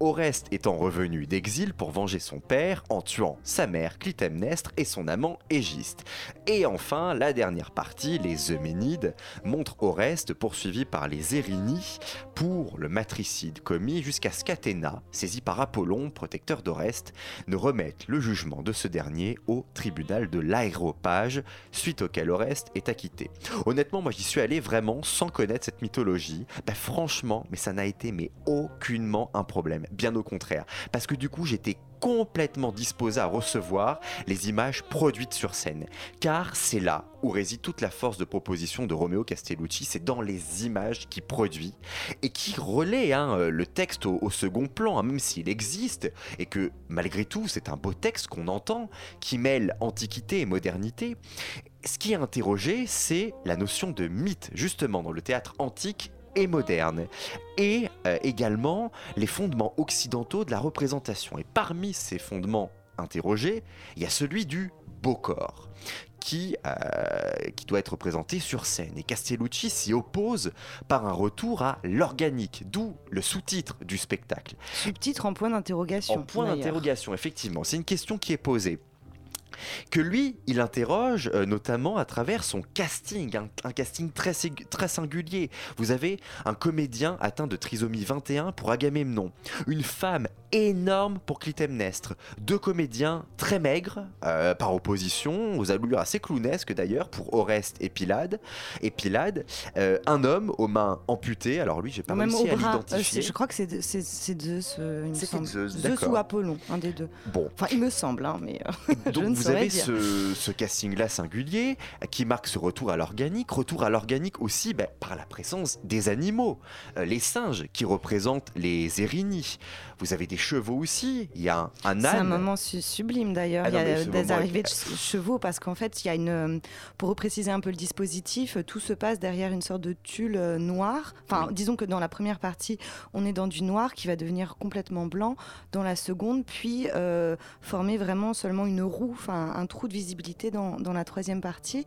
Oreste étant revenu d'exil pour venger son père en tuant sa mère Clytemnestre et son amant Égiste. Et enfin, la dernière partie, les Euménides, montre Oreste poursuivi par les Érinies pour le matricide commis jusqu'à ce qu'Athéna, saisie par Apollon, protecteur d'Oreste, ne remette le jugement de ce dernier au tribunal de l'aéropage, suite auquel Oreste est acquitté. Honnêtement, moi j'y suis allé vraiment sans connaître cette mythologie. Bah, franchement, mais ça n'a été mais aucunement un problème, bien au contraire, parce que du coup j'étais complètement disposé à recevoir les images produites sur scène. Car c'est là où réside toute la force de proposition de Romeo Castellucci, c'est dans les images qu'il produit et qui relaie hein, euh, le texte au, au second plan, hein, même s'il existe, et que malgré tout c'est un beau texte qu'on entend, qui mêle antiquité et modernité. Ce qui est interrogé, c'est la notion de mythe, justement, dans le théâtre antique et moderne, et euh, également les fondements occidentaux de la représentation. Et parmi ces fondements interrogés, il y a celui du beau corps. Qui, euh, qui doit être présenté sur scène. Et Castellucci s'y oppose par un retour à l'organique, d'où le sous-titre du spectacle. Sous-titre en point d'interrogation. En point d'interrogation, effectivement. C'est une question qui est posée. Que lui, il interroge euh, notamment à travers son casting, un, un casting très, très singulier. Vous avez un comédien atteint de trisomie 21 pour Agamemnon, une femme énorme pour Clytemnestre, deux comédiens très maigres euh, par opposition, aux allures assez clownesques d'ailleurs pour Oreste et Pylade, et Pylade, euh, un homme aux mains amputées. Alors lui, j'ai pas même réussi à l'identifier. je crois que c'est Zeus, il me C'était semble. Zeus, Zeus ou Apollon, un des deux. Bon. Enfin, il me semble, hein, mais je ne vous avez dire. ce, ce casting-là singulier qui marque ce retour à l'organique, retour à l'organique aussi ben, par la présence des animaux, Euh, les singes qui représentent les érinies. Vous avez des chevaux aussi, il y a un, un C'est un âne. moment su- sublime d'ailleurs. Ah il y a des arrivées est- de che- chevaux parce qu'en fait, il y a une. euh, Pour repréciser un peu le dispositif, tout se passe derrière une sorte de tulle euh, noir. Enfin, disons que dans la première partie, on est dans du noir qui va devenir complètement blanc. Dans la seconde, puis euh, former vraiment seulement une roue, enfin un trou de visibilité dans, dans la troisième partie.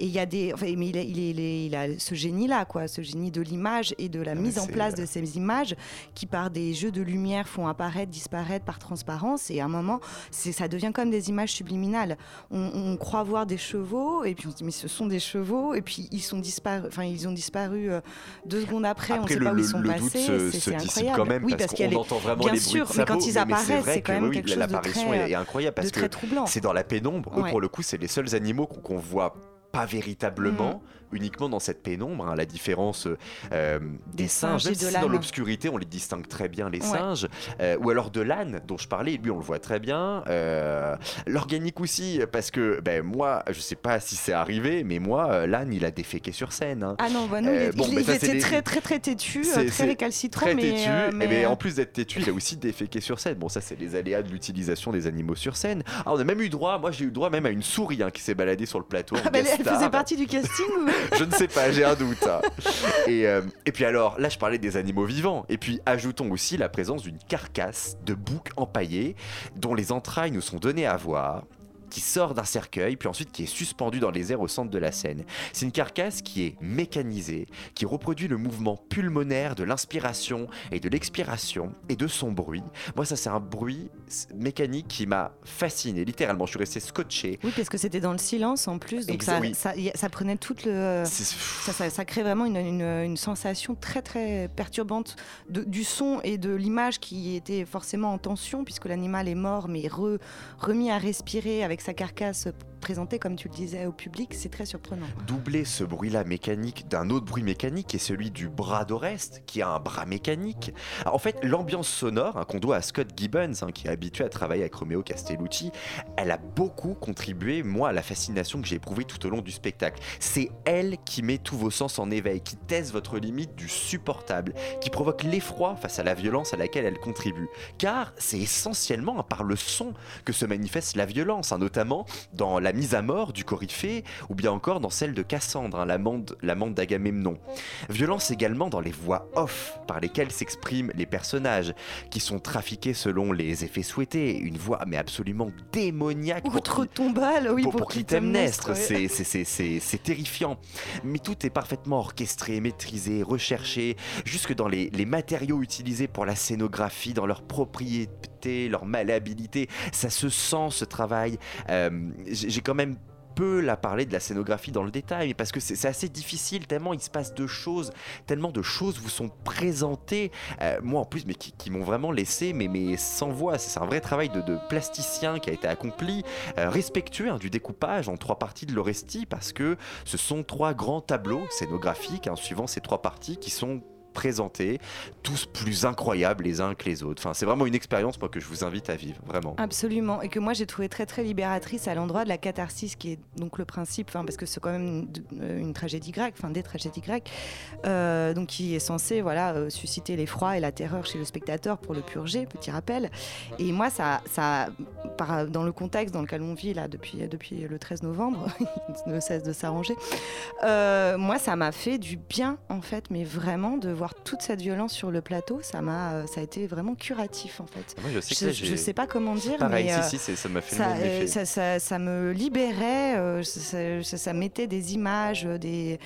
Et il y a des. Enfin, mais il, est- il, est- il a ce génie-là, quoi, ce génie de l'image et de la mise en place de ces images qui, par des jeux de lumière, font apparaître, disparaître par transparence. Et à un moment, ça devient comme des images subliminales. On, on croit voir des chevaux, et puis on se dit, mais ce sont des chevaux, et puis ils sont disparus, enfin, ils ont disparu euh, deux secondes après, on ne Après, sait le, pas où ils sont le doute passés. se, c'est, se c'est dissipe quand même oui, parce, qu'on les- entend vraiment bien les bruits sûr, de mais quand ils mais apparaissent, c'est quand même oui, quelque chose de très, est, incroyable parce de très troublant. c'est dans la pénombre. Eux, Ouais. pour le coup, c'est les seuls animaux qu'on voit pas Mm. véritablement, uniquement dans cette pénombre. hein, la différence euh, des, Des singes, même si dans l'obscurité, on les distingue très bien, les Ouais. singes. Euh, ou alors de l'âne, dont je parlais, lui, on le voit très bien. Euh, L'organique aussi, parce que ben, moi, je sais pas si c'est arrivé, mais moi, l'âne, il a déféqué sur scène. hein. Ah non, bah non, il, bon, il- mais il ça, c'est était très très très têtu, très récalcitrant, très mais, têtu, mais, ben, euh, en plus d'être têtu, il a aussi déféqué sur scène. Bon, ça, c'est les aléas de l'utilisation des animaux sur scène. Ah, on a même eu droit, moi j'ai eu droit même à une souris hein, qui s'est baladée sur le plateau. Ah bah, elle, faisait partie du casting ou... Je ne sais pas, j'ai un doute. hein. Et, euh, et puis alors, là je parlais des animaux vivants. Et puis ajoutons aussi la présence d'une carcasse de bouc empaillé dont les entrailles nous sont données à voir qui sort d'un cercueil, puis ensuite qui est suspendu dans les airs au centre de la scène. C'est une carcasse qui est mécanisée, qui reproduit le mouvement pulmonaire de l'inspiration et de l'expiration et de son bruit. Moi, ça, c'est un bruit mécanique qui m'a fasciné, littéralement. Je suis resté scotché. Oui, parce que c'était dans le silence en plus, donc ça, oui. ça, y a- ça prenait toute le. Ça, ça- ça crée vraiment une, une- une sensation très très perturbante de- du son et de l'image qui était forcément en tension, puisque l'animal est mort mais re- remis à respirer avec sa carcasse présentée, comme tu le disais, au public, c'est très surprenant. doubler ce bruit-là mécanique d'un autre bruit mécanique qui est celui du bras d'Oreste, qui a un bras mécanique. Alors, en fait, l'ambiance sonore hein, qu'on doit à Scott Gibbons, hein, qui est habitué à travailler avec Romeo Castellucci, elle a beaucoup contribué, moi, à la fascination que j'ai éprouvée tout au long du spectacle. C'est elle qui met tous vos sens en éveil, qui teste votre limite du supportable, qui provoque l'effroi face à la violence à laquelle elle contribue. Car c'est essentiellement par le son que se manifeste la violence, hein, notamment dans la mise à mort du Coryphée, ou bien encore dans celle de Cassandre, hein, l'amante d'Agamemnon. Violence également dans les voix off par lesquelles s'expriment les personnages, qui sont trafiqués selon les effets souhaités. Une voix mais absolument démoniaque. pour Outre qui- tombale, oui, pour, pour, pour Clytemnestre, ouais. c'est- terrifiant. Mais tout est parfaitement orchestré, maîtrisé, recherché, jusque dans les, les matériaux utilisés pour la scénographie, dans leur leur malléabilité. Ça se sent ce travail. Euh, J'ai quand même peu la parler de la scénographie dans le détail, parce que c'est assez difficile, tellement il se passe de choses, tellement de choses vous sont présentées, euh, moi en plus, mais qui, m'ont vraiment laissé, mais, mais sans voix. C'est un vrai travail de, de plasticien qui a été accompli, euh, respectueux hein, du découpage en trois parties de l'Orestie, parce que ce sont trois grands tableaux scénographiques, hein, suivant ces trois parties, qui sont présentés, tous plus incroyables les uns que les autres. Enfin, c'est vraiment une expérience moi, que je vous invite à vivre, vraiment. Absolument, et que moi j'ai trouvé très très libératrice à l'endroit de la catharsis, qui est donc le principe, parce que c'est quand même une, euh, une tragédie grecque, enfin des tragédies grecques, euh, donc qui est censée voilà euh, susciter l'effroi et la terreur chez le spectateur pour le purger, petit rappel. Et moi ça, ça dans le contexte dans lequel on vit là depuis depuis le 13 novembre, il ne cesse de s'arranger. moi ça m'a fait du bien en fait, mais vraiment de voir toute cette violence sur le plateau, ça m'a, euh, ça a été vraiment curatif en fait. Moi, je sais que je, sais pas comment dire, Pareil, mais si, euh, si, ça m'a fait ça, euh, ça, ça- ça me libérait, ça, mettait des images, des,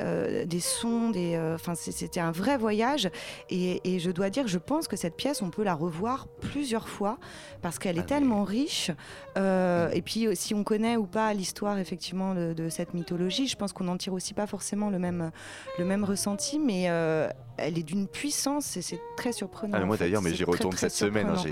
euh, des sons, des, enfin c'était un vrai voyage. Et, et je dois dire, je pense que cette pièce, on peut la revoir plusieurs fois parce qu'elle est tellement riche. Euh, et puis, si on connaît ou pas l'histoire effectivement de, de cette mythologie, je pense qu'on n'en tire aussi pas forcément le même, le même ressenti, mais euh, elle est d'une puissance et c'est très surprenant. Ah, moi d'ailleurs, mais j'y retourne très cette semaine. hein, j'ai-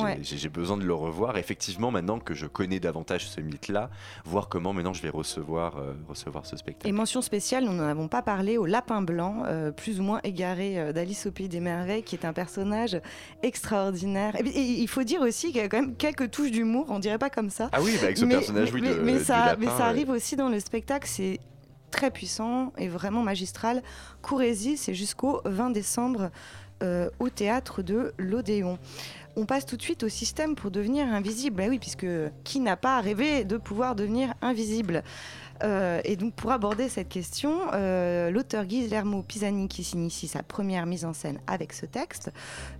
Ouais. Besoin de le revoir. Effectivement, maintenant que je connais davantage ce mythe-là, voir comment maintenant je vais recevoir, euh, recevoir ce spectacle. Et mention spéciale, nous n'en avons pas parlé, au Lapin Blanc, euh, plus ou moins égaré euh, d'Alice au Pays des Merveilles, qui est un personnage extraordinaire. Et, puis- et il faut dire aussi qu'il y a quand même quelques touches d'humour, on dirait pas comme ça. Ah oui, bah avec ce Mais- personnage, oui, mais, de- mais ça, lapin, mais ça ouais. arrive aussi dans le spectacle, c'est très puissant et vraiment magistral. Courez-y, c'est jusqu'au 20 décembre euh, au théâtre de l'Odéon. On passe tout de suite au système pour devenir invisible. Bah oui, puisque qui n'a pas rêvé de pouvoir devenir invisible? Euh, et donc pour aborder cette question, euh, l'auteur Guillermo Pisani, qui s'initie sa première mise en scène avec ce texte,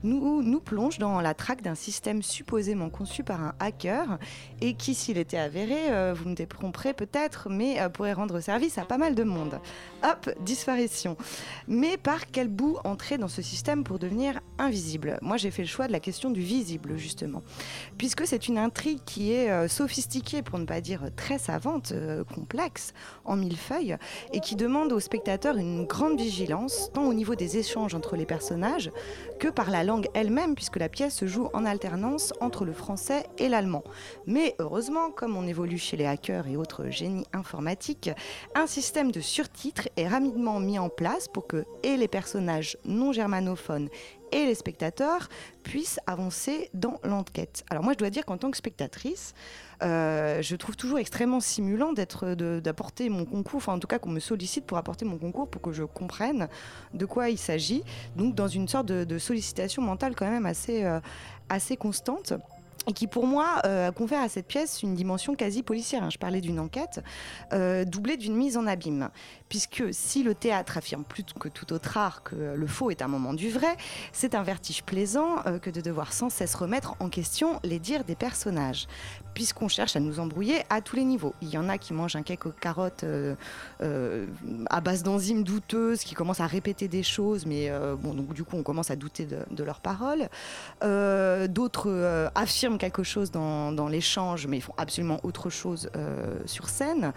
nous, nous plonge dans la traque d'un système supposément conçu par un hacker et qui, s'il était avéré, euh, vous me détromperez peut-être, mais euh, pourrait rendre service à pas mal de monde. Hop, disparition. Mais par quel bout entrer dans ce système pour devenir invisible? Moi, j'ai fait le choix de la question du visible, justement, puisque c'est une intrigue qui est sophistiquée, pour ne pas dire très savante, euh, en mille feuilles, et qui demande aux spectateurs une grande vigilance, tant au niveau des échanges entre les personnages que par la langue elle-même, puisque la pièce se joue en alternance entre le français et l'allemand. Mais heureusement, comme on évolue chez les hackers et autres génies informatiques, un système de surtitres est rapidement mis en place pour que et les personnages non germanophones et les spectateurs puissent avancer dans l'enquête. Alors moi, je dois dire qu'en tant que spectatrice, euh, je trouve toujours extrêmement stimulant d'être, d'apporter mon concours, enfin en tout cas qu'on me sollicite pour apporter mon concours pour que je comprenne de quoi il s'agit. Donc dans une sorte de, sollicitation mentale quand même assez, euh, assez constante. Et qui pour moi euh, confère à cette pièce une dimension quasi policière. hein. Je parlais d'une enquête doublée d'une mise en abîme. Puisque si le théâtre affirme plus que tout autre art que le faux est un moment du vrai, c'est un vertige plaisant que de devoir sans cesse remettre en question les dires des personnages. Puisqu'on cherche à nous embrouiller à tous les niveaux. Il y en a qui mangent un cake aux carottes euh, euh, à base d'enzymes douteuses, qui commencent à répéter des choses, mais euh, bon, donc du coup on commence à douter de, leurs paroles. D'autres affirment quelque chose dans, l'échange, mais ils font absolument autre chose sur scène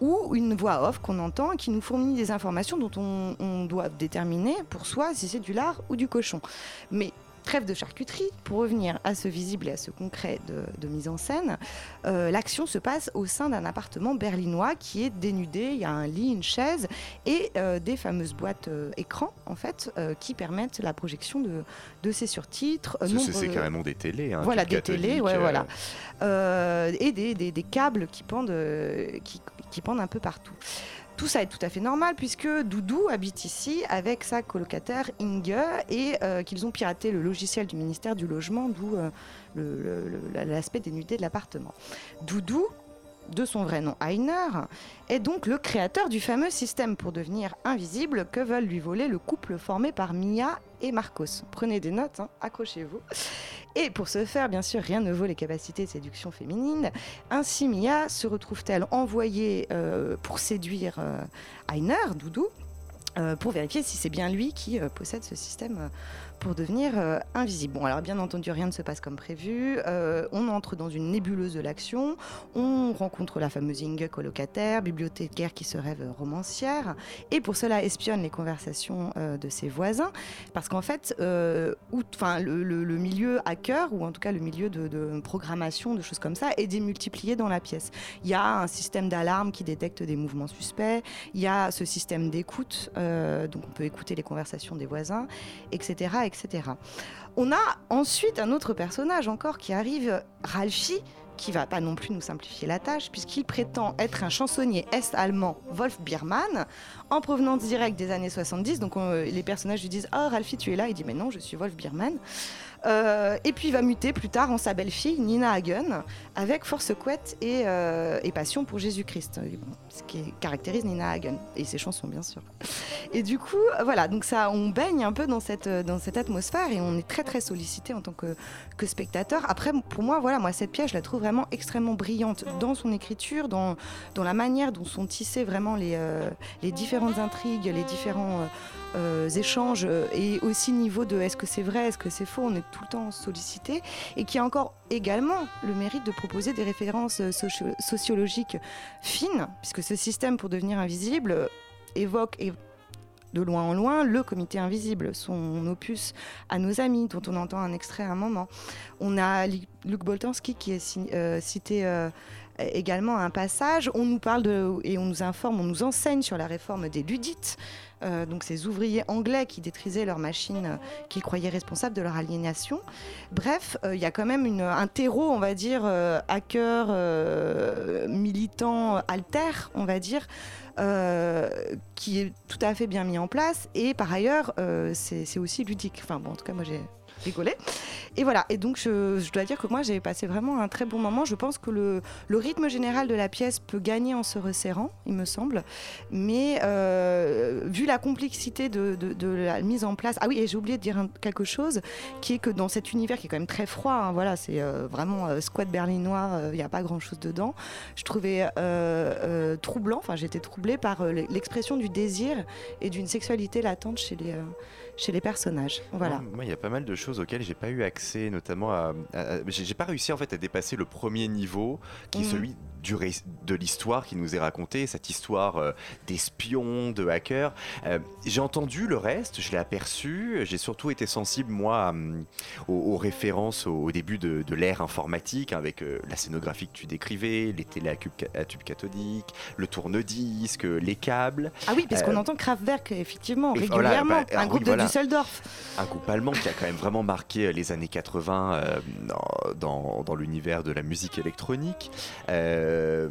ou une voix off qu'on entend qui nous fournit des informations dont on, on doit déterminer pour soi si c'est du lard ou du cochon. Mais trêve de charcuterie, pour revenir à ce visible et à ce concret de, de mise en scène, euh, l'action se passe au sein d'un appartement berlinois qui est dénudé, il y a un lit, une chaise et euh, des fameuses boîtes euh, écran en fait euh, qui permettent la projection de, de ces surtitres. C'est- carrément des télés. hein, voilà, des télés, ouais, voilà. Et des, des- des câbles qui pendent, qui, qui pendent un peu partout. Tout ça est tout à fait normal puisque Doudou habite ici avec sa colocataire Inge et euh, qu'ils ont piraté le logiciel du ministère du Logement, d'où euh, l'aspect dénudé de l'appartement. Doudou de son vrai nom Heiner, est donc le créateur du fameux système pour devenir invisible que veulent lui voler le couple formé par Mia et Marcos. Prenez des notes, hein, accrochez-vous. Et pour ce faire, bien sûr, rien ne vaut les capacités de séduction féminine. Ainsi, Mia se retrouve-t-elle envoyée euh, pour séduire euh, Doudou, euh, pour vérifier si c'est bien lui qui euh, possède ce système pour devenir euh, invisible. Bon, alors bien entendu, rien ne se passe comme prévu. Euh, on entre dans une nébuleuse de l'action. On rencontre la fameuse Inge colocataire, bibliothécaire qui se rêve romancière, et pour cela espionne les conversations euh, de ses voisins, parce qu'en fait, enfin, le, le- le milieu hacker, ou en tout cas le milieu de, programmation, de choses comme ça, est démultiplié dans la pièce. Il y a un système d'alarme qui détecte des mouvements suspects, il y a ce système d'écoute, donc on peut écouter les conversations des voisins, etc., On a ensuite un autre personnage encore qui arrive, Ralphie, qui va pas non plus nous simplifier la tâche, puisqu'il prétend être un chansonnier est-allemand, Wolf Biermann, en provenance directe des années 70. Donc on- les personnages lui disent Ah, Ralphie, tu es là? Il dit Mais non, je suis Wolf Biermann. Euh, et puis il va muter plus tard en sa belle-fille, Nina Hagen, avec force couette et, euh, et passion pour Jésus-Christ, euh, ce qui caractérise Nina Hagen, et ses chansons bien sûr. Et du coup, voilà, donc ça, on baigne un peu dans cette, atmosphère et on est très très sollicité en tant que, spectateur. Après, pour moi, voilà, moi cette pièce, je la trouve vraiment extrêmement brillante dans son écriture, dans, la manière dont sont tissées vraiment les, les différentes intrigues, les différents euh, euh, échanges euh, et aussi niveau de est-ce que c'est vrai, est-ce que c'est faux, on est tout le temps sollicité et qui a encore également le mérite de proposer des références socio- sociologiques fines, puisque ce système pour devenir invisible évoque et de loin en loin le comité invisible, son opus à nos amis, dont on entend un extrait à un moment. On a Luc Boltanski qui est cité également un passage. On nous parle de, et on nous informe, on nous enseigne sur la réforme des ludites, euh, donc ces ouvriers anglais qui détruisaient leurs machines euh, qu'ils croyaient responsables de leur aliénation. Bref, euh, il y a quand même un terreau, on va dire, euh, hacker, militant, alter, on va dire, qui est tout à fait bien mis en place. Et par ailleurs, c'est aussi ludique. Enfin bon, en tout cas, moi j'ai rigolé. Et voilà, et donc je, dois dire que moi j'ai passé vraiment un très bon moment. Je pense que le, rythme général de la pièce peut gagner en se resserrant, il me semble. Mais euh, vu la complexité de, la mise en place... Ah oui, et j'ai oublié de dire quelque chose, qui est que dans cet univers qui est quand même très froid, hein, voilà, c'est euh, vraiment euh, squat berlinois, il n'y a pas grand-chose dedans, je trouvais troublant, enfin j'étais troublée par l'expression du désir et d'une sexualité latente chez les, chez les personnages. Voilà. Moi, il y a pas mal de choses auxquelles j'ai pas eu accès, notamment à. à- à- j'ai pas réussi en fait à dépasser le premier niveau, qui est Mhm. celui du de l'histoire qui nous est racontée, cette histoire euh, d'espions, de hackers. Euh, j'ai entendu le reste, je l'ai aperçu. J'ai surtout été sensible moi hum, aux, aux références au, au début de, de l'ère informatique, avec euh, la scénographie que tu décrivais, les télé à, cube- à tube cathodique, le tourne-disque, les câbles. Ah oui, parce qu'on entend Kraftwerk, effectivement, voilà, régulièrement, bah, ah un oui, groupe voilà. de Düsseldorf. un groupe allemand qui a quand même vraiment marqué les années 80 euh, dans, dans- dans l'univers de la musique électronique. Euh,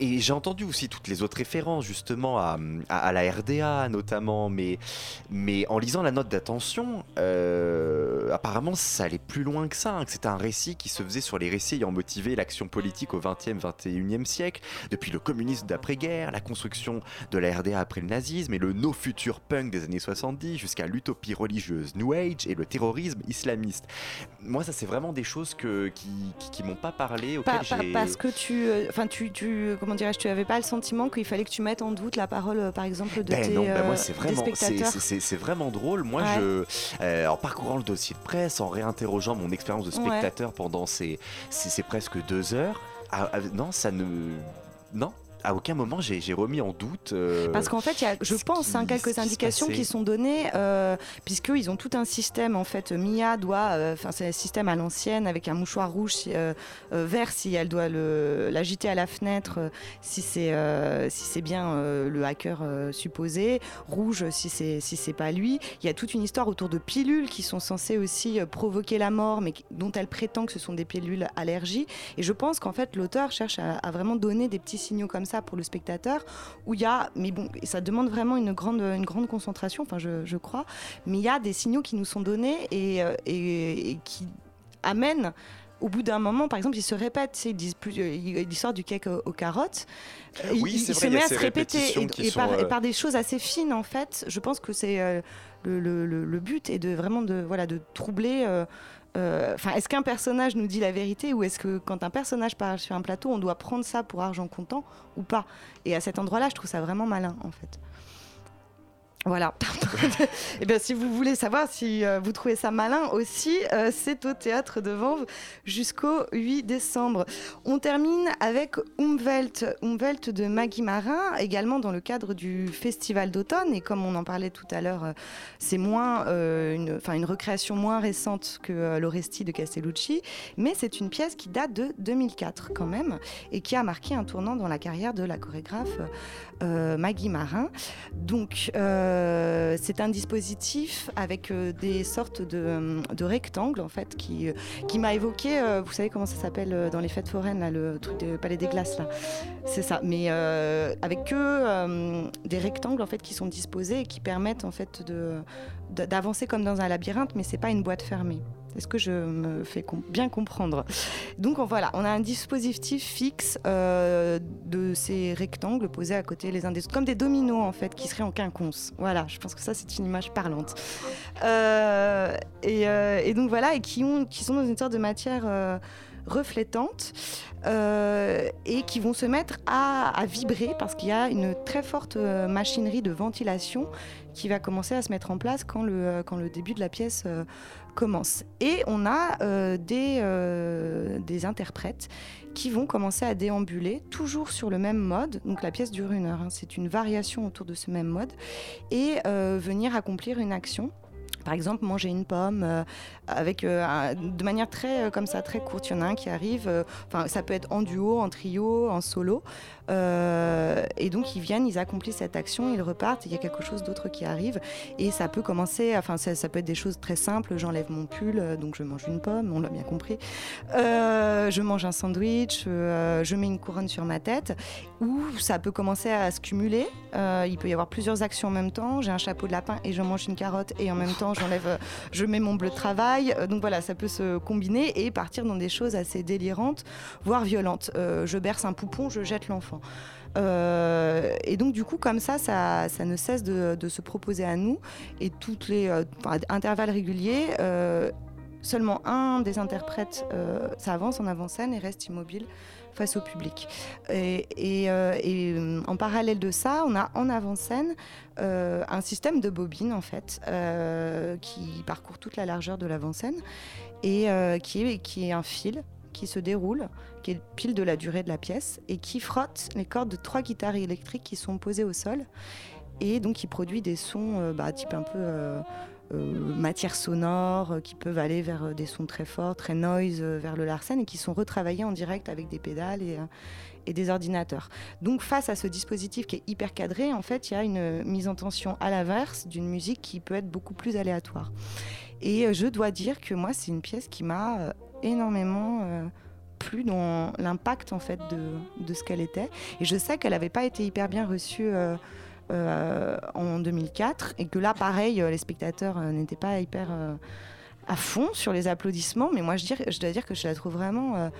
et j'ai entendu aussi toutes les autres références justement à, à- à la RDA notamment, mais, mais en lisant la note d'attention, euh, apparemment ça allait plus loin que ça, hein, que c'était un récit qui se faisait sur les récits ayant motivé l'action politique au 20e, 21e siècle, depuis le communisme d'après-guerre, la construction de la RDA après le nazisme et le no futur punk des années 70 jusqu'à l'utopie religieuse New Age et le terrorisme islamiste. Moi, ça, c'est vraiment des choses que, qui, qui, qui m'ont pas parlé, auxquelles Pas- pas- parce que tu, euh, enfin tu, tu, comment dirais-je, tu avais pas le sentiment qu'il fallait que tu mettes en doute la parole, euh, par exemple, de Ben tes, non, ben euh, moi c'est des vraiment, c'est- c'est- c'est c'est vraiment drôle. Moi, Ouais. je, euh, en parcourant le dossier de presse, en réinterrogeant mon expérience de Ouais. spectateur pendant ces, ces, ces presque deux heures, ah, ah, non, ça ne, non, à aucun moment j'ai remis en doute. euh, Parce qu'en fait, il y a, je pense, hein, quelques indications qui sont données, euh, puisqu'ils ont tout un système. En fait, Mia doit, euh, enfin, c'est un système à l'ancienne avec un mouchoir rouge, euh, vert si elle doit l'agiter à la fenêtre, si c'est si c'est bien le hacker supposé, rouge si c'est si c'est pas lui. Il y a toute une histoire autour de pilules qui sont censées aussi provoquer la mort, mais dont elle prétend que ce sont des pilules allergie. Et je pense qu'en fait, l'auteur cherche à, à vraiment donner des petits signaux comme ça pour le spectateur, où il y a, mais bon, et ça demande vraiment une grande, une grande concentration, enfin, je, je crois, mais il y a des signaux qui nous sont donnés et, euh, et- et qui amènent au bout d'un moment, par exemple, ils se répètent. Ils disent plus euh, l'histoire du cake aux, carottes. Euh, Oui, il, c'est il vrai, se met à se répéter et, par, sont, et par des choses assez fines en fait. Je pense que c'est euh, le, le- le- le but est de vraiment de voilà de troubler. euh, euh, Enfin, est-ce qu'un personnage nous dit la vérité ou est-ce que quand un personnage parle sur un plateau, on doit prendre ça pour argent comptant ou pas? Et à cet endroit-là, je trouve ça vraiment malin en fait. Voilà. Et bien, si vous voulez savoir si euh, vous trouvez ça malin aussi, euh, c'est au théâtre de Vanves jusqu'au 8 décembre. On termine avec Umwelt, Umwelt de Maggie Marin, également dans le cadre du festival d'automne. Et comme on en parlait tout à l'heure, euh, c'est moins une, une recréation moins récente que l'Oresti de Castellucci, mais c'est une pièce qui date de 2004 quand même et qui a marqué un tournant dans la carrière de la chorégraphe Maggie Marin. Donc, c'est un dispositif avec euh, des sortes de, de rectangles, en fait, qui, euh, qui m'a évoqué, euh, vous savez comment ça s'appelle euh, dans les fêtes foraines, là, le truc du Palais des Glaces, là. C'est ça, mais euh, avec que euh, des rectangles, en fait, qui sont disposés et qui permettent, en fait, d'avancer comme dans un labyrinthe, mais c'est pas une boîte fermée. Est-ce que je me fais bien comprendre? Donc on- voilà, on a un dispositif fixe euh, de ces rectangles posés à côté les uns des autres, comme des dominos en fait, qui seraient en quinconce. Voilà, je pense que ça c'est une image parlante. Euh, et, euh, et donc voilà, et qui, ont, qui sont dans une sorte de matière reflétante et qui vont se mettre à, vibrer parce qu'il y a une très forte machinerie de ventilation qui va commencer à se mettre en place quand le, le début de la pièce euh, commence. Et on a euh, des, euh, interprètes qui vont commencer à déambuler, toujours sur le même mode. Donc la pièce dure une heure, hein. c'est une variation autour de ce même mode, et euh, venir accomplir une action. Par exemple, manger une pomme euh, avec euh, de manière très euh, comme ça très courte. Il y en a un qui arrive. euh, Enfin, ça peut être en duo, en trio, en solo. Euh, et donc ils viennent, ils accomplissent cette action, ils repartent. Il y a quelque chose d'autre qui arrive et ça peut commencer. Enfin, ça, peut être des choses très simples. J'enlève mon pull, euh, donc je mange une pomme. On l'a bien compris. Euh, je mange un sandwich. je mets une couronne sur ma tête. Ou ça peut commencer à se cumuler. Il peut y avoir plusieurs actions en même temps. J'ai un chapeau de lapin et je mange une carotte et en même temps je mets mon bleu de travail. Donc voilà, ça peut se combiner et partir dans des choses assez délirantes, voire violentes. Je berce un poupon, je jette l'enfant. Euh, et donc du coup comme ça, ça, ne cesse de, se proposer à nous et toutes les euh, intervalles réguliers. euh, Seulement un des interprètes s'avance en avant-scène et reste immobile face au public. Et, euh, en parallèle de ça, on a en avant-scène un système de bobines en fait qui parcourt toute la largeur de l'avant-scène et qui est un fil qui se déroule, qui est pile de la durée de la pièce et qui frotte les cordes de trois guitares électriques qui sont posées au sol et donc qui produit des sons euh, bah, type un peu euh, euh, matière sonore qui peuvent aller vers des sons très forts, très noise vers le Larsen et qui sont retravaillés en direct avec des pédales et, et des ordinateurs. Donc face à ce dispositif qui est hyper cadré, en fait, il y a une mise en tension à l'inverse d'une musique qui peut être beaucoup plus aléatoire. Et je dois dire que moi, c'est une pièce qui m'a énormément euh, plu dans l'impact en fait de, de ce qu'elle était. Et je sais qu'elle n'avait pas été hyper bien reçue. euh, euh, en 2004 et que là pareil euh, les spectateurs n'étaient pas hyper à fond sur les applaudissements mais moi je, dire- je dois dire que je la trouve vraiment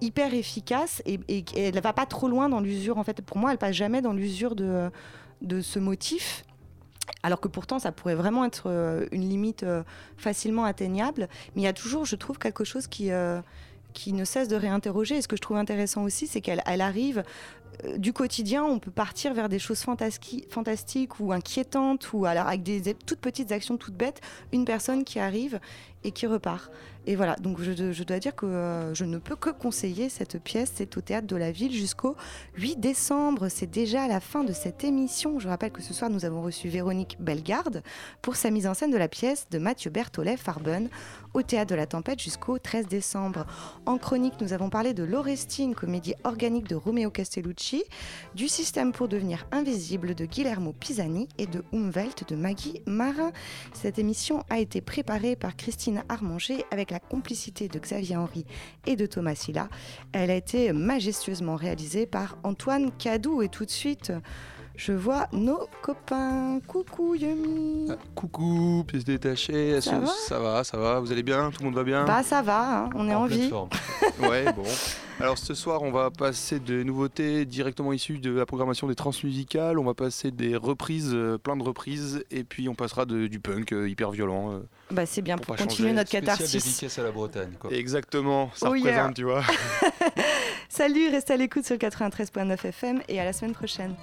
hyper efficace et, elle va pas trop loin dans l'usure en fait pour moi elle passe jamais dans l'usure de, de ce motif alors que pourtant ça pourrait vraiment être une limite facilement atteignable mais il y a toujours je trouve quelque chose qui qui ne cesse de réinterroger. Et ce que je trouve intéressant aussi, c'est qu'elle elle arrive euh, du quotidien, on peut partir vers des choses fantastiques ou inquiétantes, ou alors avec des toutes petites actions toutes bêtes, une personne qui arrive et qui repart. Et voilà, donc je, dois dire que euh, je ne peux que conseiller cette pièce. C'est au théâtre de la ville jusqu'au 8 décembre. C'est déjà la fin de cette émission. Je rappelle que ce soir, nous avons reçu Véronique Bellegarde pour sa mise en scène de la pièce de Mathieu Berthollet Farben au théâtre de la Tempête jusqu'au 13 décembre. En chronique, nous avons parlé de L'Orestine, comédie organique de Romeo Castellucci, du système pour devenir invisible de Guillermo Pisani et de Umwelt de Maggie Marin. Cette émission a été préparée par Christine Armanger avec la complicité de Xavier Henry et de Thomas Silla. Elle a été majestueusement réalisée par Antoine Cadou et tout de suite Je vois nos copains. Coucou Yumi. Coucou, pièce détachée. Ça va ça va, ça va. Vous allez bien Tout le monde va bien Bah ça va, hein, on est en, vie. Ouais, bon. Alors ce soir, on va passer de nouveautés directement issues de la programmation des transmusicales. On va passer des reprises, euh, plein de reprises, et puis on passera de- du punk euh, hyper violent. euh. Bah c'est bien Pour continuer changer. notre catharsis. à la Bretagne. Quoi. Exactement, ça Oh yeah. représente, tu vois. Salut, restez à l'écoute sur le 93.9 FM et à la semaine prochaine.